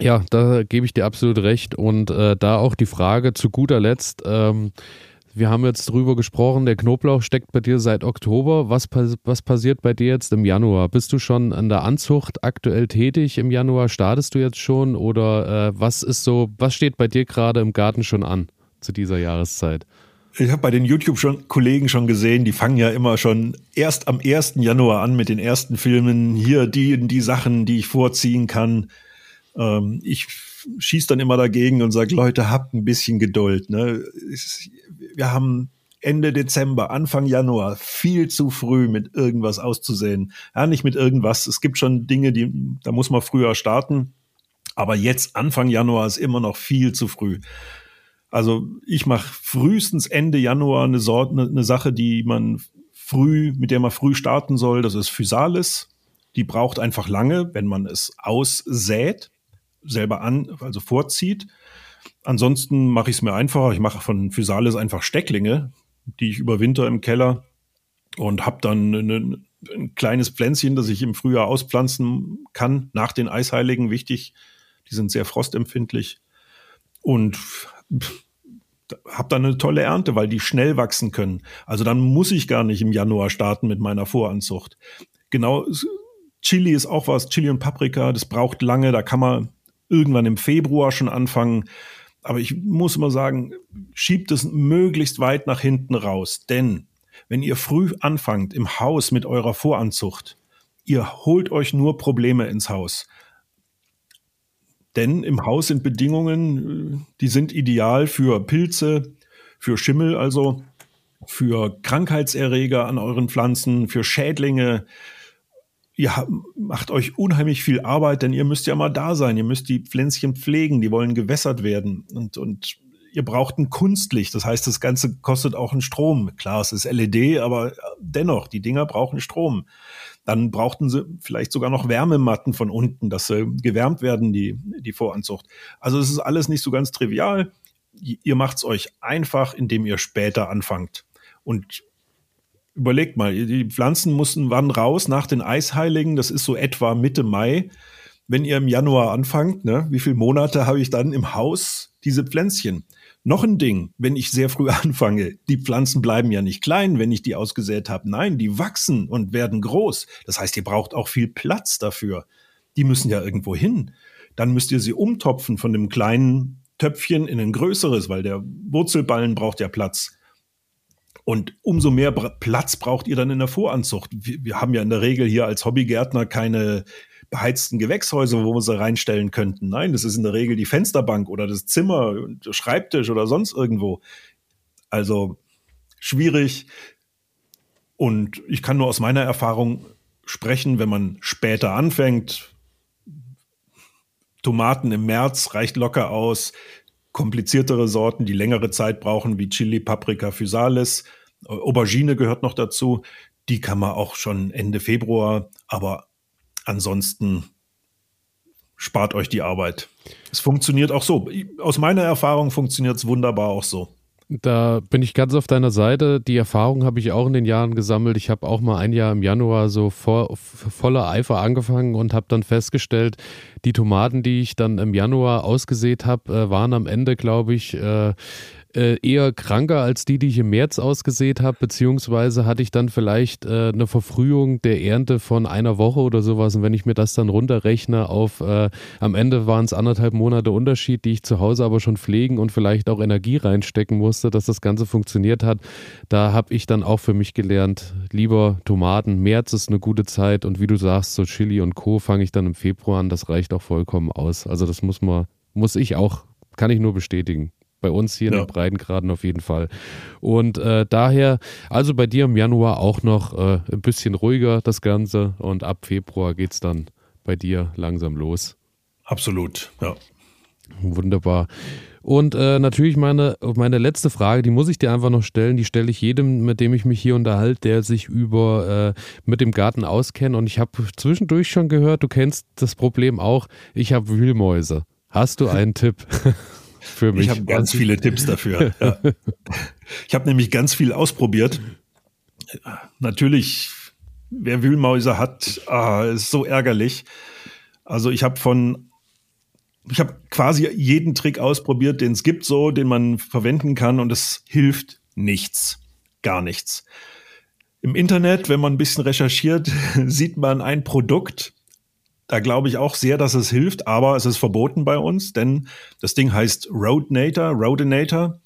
Ja, da gebe ich dir absolut recht. Und äh, da auch die Frage zu guter Letzt. Ähm, wir haben jetzt drüber gesprochen, der Knoblauch steckt bei dir seit Oktober. Was, was passiert bei dir jetzt im Januar? Bist du schon an der Anzucht aktuell tätig im Januar? Startest du jetzt schon? Oder äh, was ist so, was steht bei dir gerade im Garten schon an zu dieser Jahreszeit? Ich habe bei den YouTube-Kollegen schon gesehen, die fangen ja immer schon erst am 1. Januar an mit den ersten Filmen. Hier die, die Sachen, die ich vorziehen kann. Ähm, ich schieße dann immer dagegen und sage, Leute, habt ein bisschen Geduld. Ne? Wir haben Ende Dezember, Anfang Januar viel zu früh mit irgendwas auszusehen. Ja, nicht mit irgendwas. Es gibt schon Dinge, die, da muss man früher starten. Aber jetzt, Anfang Januar, ist immer noch viel zu früh. Also ich mache frühestens Ende Januar eine, Sorte, eine, eine Sache, die man früh, mit der man früh starten soll. Das ist Physalis. Die braucht einfach lange, wenn man es aussät selber an, also vorzieht. Ansonsten mache ich es mir einfacher. Ich mache von Physalis einfach Stecklinge, die ich überwinter im Keller und habe dann eine, ein kleines Pflänzchen, das ich im Frühjahr auspflanzen kann, nach den Eisheiligen, wichtig. Die sind sehr frostempfindlich. Und habe dann eine tolle Ernte, weil die schnell wachsen können. Also dann muss ich gar nicht im Januar starten mit meiner Voranzucht. Genau, Chili ist auch was, Chili und Paprika, das braucht lange, da kann man irgendwann im Februar schon anfangen. Aber ich muss immer sagen, schiebt es möglichst weit nach hinten raus. Denn wenn ihr früh anfangt im Haus mit eurer Voranzucht, ihr holt euch nur Probleme ins Haus. Denn im Haus sind Bedingungen, die sind ideal für Pilze, für Schimmel, also für Krankheitserreger an euren Pflanzen, für Schädlinge. Ihr macht euch unheimlich viel Arbeit, denn ihr müsst ja mal da sein. Ihr müsst die Pflänzchen pflegen, die wollen gewässert werden. Und, und ihr braucht ein Kunstlicht. Das heißt, das Ganze kostet auch einen Strom. Klar, es ist LED, aber dennoch, die Dinger brauchen Strom. Dann brauchten sie vielleicht sogar noch Wärmematten von unten, dass sie gewärmt werden, die, die Voranzucht. Also es ist alles nicht so ganz trivial. Ihr macht es euch einfach, indem ihr später anfangt. Und überlegt mal, die Pflanzen mussten wann raus? Nach den Eisheiligen, das ist so etwa Mitte Mai. Wenn ihr im Januar anfangt, ne, wie viele Monate habe ich dann im Haus diese Pflänzchen? Noch ein Ding, wenn ich sehr früh anfange, die Pflanzen bleiben ja nicht klein, wenn ich die ausgesät habe. Nein, die wachsen und werden groß. Das heißt, ihr braucht auch viel Platz dafür. Die müssen ja irgendwo hin. Dann müsst ihr sie umtopfen von dem kleinen Töpfchen in ein größeres, weil der Wurzelballen braucht ja Platz. Und umso mehr Platz braucht ihr dann in der Voranzucht. Wir, wir haben ja in der Regel hier als Hobbygärtner keine beheizten Gewächshäuser, wo wir sie reinstellen könnten. Nein, das ist in der Regel die Fensterbank oder das Zimmer, der Schreibtisch oder sonst irgendwo. Also schwierig. Und ich kann nur aus meiner Erfahrung sprechen, wenn man später anfängt. Tomaten im März reicht locker aus. Kompliziertere Sorten, die längere Zeit brauchen, wie Chili, Paprika, Physalis. Aubergine gehört noch dazu. Die kann man auch schon Ende Februar, aber Ansonsten spart euch die Arbeit. Es funktioniert auch so. Aus meiner Erfahrung funktioniert es wunderbar auch so. Da bin ich ganz auf deiner Seite. Die Erfahrung habe ich auch in den Jahren gesammelt. Ich habe auch mal ein Jahr im Januar so vor, voller Eifer angefangen und habe dann festgestellt, die Tomaten, die ich dann im Januar ausgesät habe, äh, waren am Ende, glaube ich, äh, eher kranker als die, die ich im März ausgesät habe, beziehungsweise hatte ich dann vielleicht äh, eine Verfrühung der Ernte von einer Woche oder sowas. Und wenn ich mir das dann runterrechne auf, äh, am Ende waren es anderthalb Monate Unterschied, die ich zu Hause aber schon pflegen und vielleicht auch Energie reinstecken musste, dass das Ganze funktioniert hat. Da habe ich dann auch für mich gelernt, lieber Tomaten, März ist eine gute Zeit und wie du sagst, so Chili und Co. fange ich dann im Februar an, das reicht auch vollkommen aus. Also das muss man, muss ich auch, kann ich nur bestätigen. Bei uns hier ja. in den Breitengraden auf jeden Fall. Und äh, daher, also bei dir im Januar auch noch äh, ein bisschen ruhiger das Ganze und ab Februar geht es dann bei dir langsam los. Absolut, ja. Wunderbar. Und äh, natürlich meine, meine letzte Frage, die muss ich dir einfach noch stellen, die stelle ich jedem, mit dem ich mich hier unterhalte, der sich über äh, mit dem Garten auskennt. Und ich habe zwischendurch schon gehört, du kennst das Problem auch, ich habe Wühlmäuse. Hast du einen Tipp? für mich. Ich habe ganz viele Tipps dafür. Ja. Ich habe nämlich ganz viel ausprobiert. Natürlich, wer Wühlmäuse hat, ah, ist so ärgerlich. Also ich habe von, ich habe quasi jeden Trick ausprobiert, den es gibt, so, den man verwenden kann, und es hilft nichts, gar nichts. Im Internet, wenn man ein bisschen recherchiert, sieht man ein Produkt, da glaube ich auch sehr, dass es hilft, aber es ist verboten bei uns, denn das Ding heißt Roadnator, Roadinator.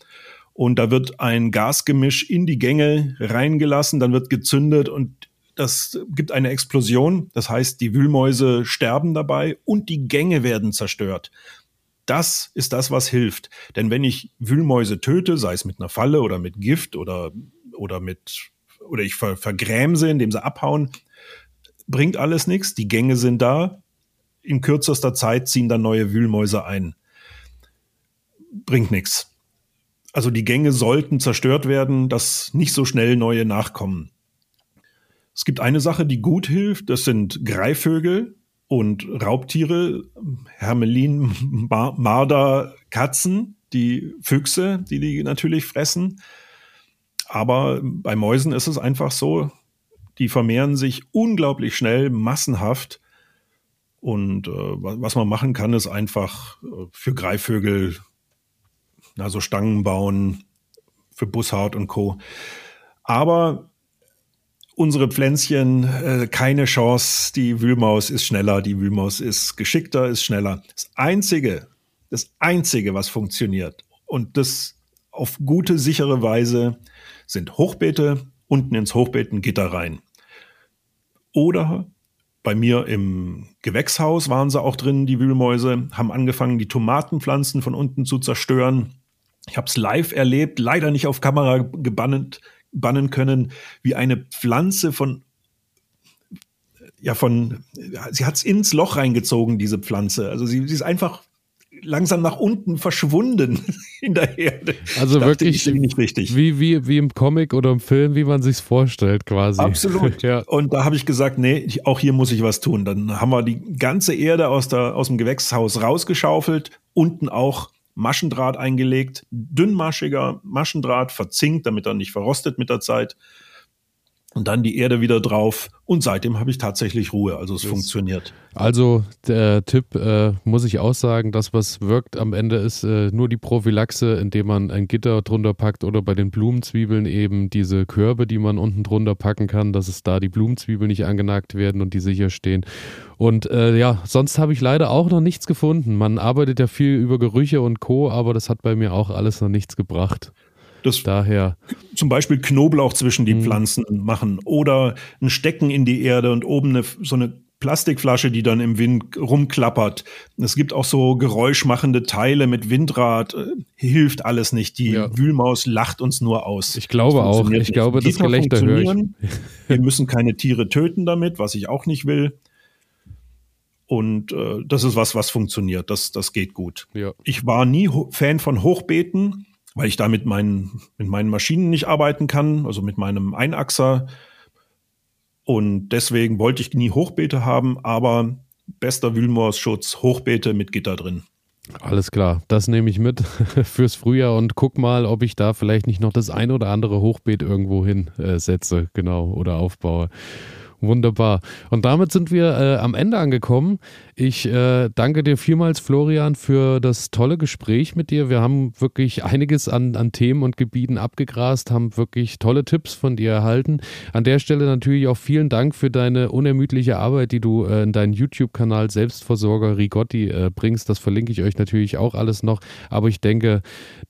Und da wird ein Gasgemisch in die Gänge reingelassen, dann wird gezündet und das gibt eine Explosion. Das heißt, die Wühlmäuse sterben dabei und die Gänge werden zerstört. Das ist das, was hilft. Denn wenn ich Wühlmäuse töte, sei es mit einer Falle oder mit Gift oder, oder mit, oder ich ver, vergräme indem sie abhauen, bringt alles nichts. Die Gänge sind da. In kürzester Zeit ziehen dann neue Wühlmäuse ein. Bringt nichts. Also die Gänge sollten zerstört werden, dass nicht so schnell neue nachkommen. Es gibt eine Sache, die gut hilft. Das sind Greifvögel und Raubtiere, Hermelin, Marder, Katzen, die Füchse, die die natürlich fressen. Aber bei Mäusen ist es einfach so, Die vermehren sich unglaublich schnell, massenhaft. Und äh, was man machen kann, ist einfach äh, für Greifvögel also Stangen bauen, für Bussard und Co. Aber unsere Pflänzchen, äh, keine Chance. Die Wühlmaus ist schneller, die Wühlmaus ist geschickter, ist schneller. Das Einzige, das Einzige, was funktioniert und das auf gute, sichere Weise sind Hochbeete, unten ins Hochbeet ein Gitter rein. Oder bei mir im Gewächshaus waren sie auch drin, die Wühlmäuse, haben angefangen, die Tomatenpflanzen von unten zu zerstören. Ich habe es live erlebt, leider nicht auf Kamera gebannt, bannen können, wie eine Pflanze von ja von sie hat es ins Loch reingezogen diese Pflanze. Also sie, sie ist einfach langsam nach unten verschwunden in der Erde. Also wirklich nicht richtig. Wie, wie, wie im Comic oder im Film, wie man sich vorstellt, quasi. Absolut. ja. Und da habe ich gesagt, nee, auch hier muss ich was tun. Dann haben wir die ganze Erde aus, der, aus dem Gewächshaus rausgeschaufelt, unten auch Maschendraht eingelegt, dünnmaschiger Maschendraht, verzinkt, damit er nicht verrostet mit der Zeit und dann die Erde wieder drauf und seitdem habe ich tatsächlich Ruhe, also es das funktioniert. Also der Tipp äh, muss ich auch sagen, das was wirkt am Ende ist äh, nur die Prophylaxe, indem man ein Gitter drunter packt oder bei den Blumenzwiebeln eben diese Körbe, die man unten drunter packen kann, dass es da die Blumenzwiebeln nicht angenagt werden und die sicher stehen. Und äh, ja, sonst habe ich leider auch noch nichts gefunden. Man arbeitet ja viel über Gerüche und Co., aber das hat bei mir auch alles noch nichts gebracht. Das Daher. Zum Beispiel Knoblauch zwischen die mhm. Pflanzen machen oder ein Stecken in die Erde und oben eine, so eine Plastikflasche, die dann im Wind rumklappert. Es gibt auch so geräuschmachende Teile mit Windrad. Hilft alles nicht. Die ja. Wühlmaus lacht uns nur aus. Ich glaube auch. Ich nicht. glaube, das Gelächter höre ich. Wir müssen keine Tiere töten damit, was ich auch nicht will. Und äh, das ist was, was funktioniert. Das, das geht gut. Ja. Ich war nie Fan von Hochbeeten weil ich da mit meinen, mit meinen Maschinen nicht arbeiten kann, also mit meinem Einachser. Und deswegen wollte ich nie Hochbeete haben, aber bester Wühlmoorschutz, Hochbeete mit Gitter drin. Alles klar, das nehme ich mit fürs Frühjahr und guck mal, ob ich da vielleicht nicht noch das ein oder andere Hochbeet irgendwo hinsetze, äh, genau, oder aufbaue. Wunderbar. Und damit sind wir äh, am Ende angekommen. Ich äh, danke dir vielmals, Florian, für das tolle Gespräch mit dir. Wir haben wirklich einiges an, an Themen und Gebieten abgegrast, haben wirklich tolle Tipps von dir erhalten. An der Stelle natürlich auch vielen Dank für deine unermüdliche Arbeit, die du äh, in deinen YouTube-Kanal Selbstversorger Rigotti äh, bringst. Das verlinke ich euch natürlich auch alles noch. Aber ich denke,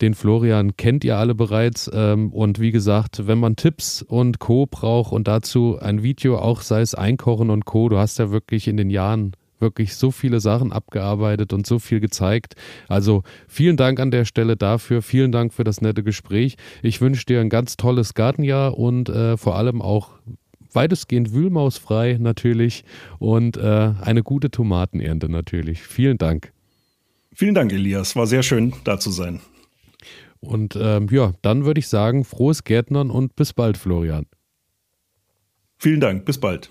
den Florian kennt ihr alle bereits. Ähm, und wie gesagt, wenn man Tipps und Co. braucht und dazu ein Video, auch sei es Einkochen und Co., du hast ja wirklich in den Jahren wirklich so viele Sachen abgearbeitet und so viel gezeigt. Also vielen Dank an der Stelle dafür. Vielen Dank für das nette Gespräch. Ich wünsche dir ein ganz tolles Gartenjahr und äh, vor allem auch weitestgehend wühlmausfrei natürlich und äh, eine gute Tomatenernte natürlich. Vielen Dank. Vielen Dank, Elias. War sehr schön, da zu sein. Und ähm, ja, dann würde ich sagen, frohes Gärtnern und bis bald, Florian. Vielen Dank, bis bald.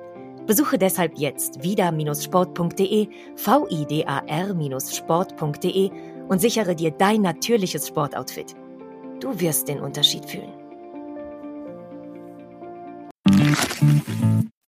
Besuche deshalb jetzt vida-sport.de, vidar-sport.de und sichere dir dein natürliches Sportoutfit. Du wirst den Unterschied fühlen.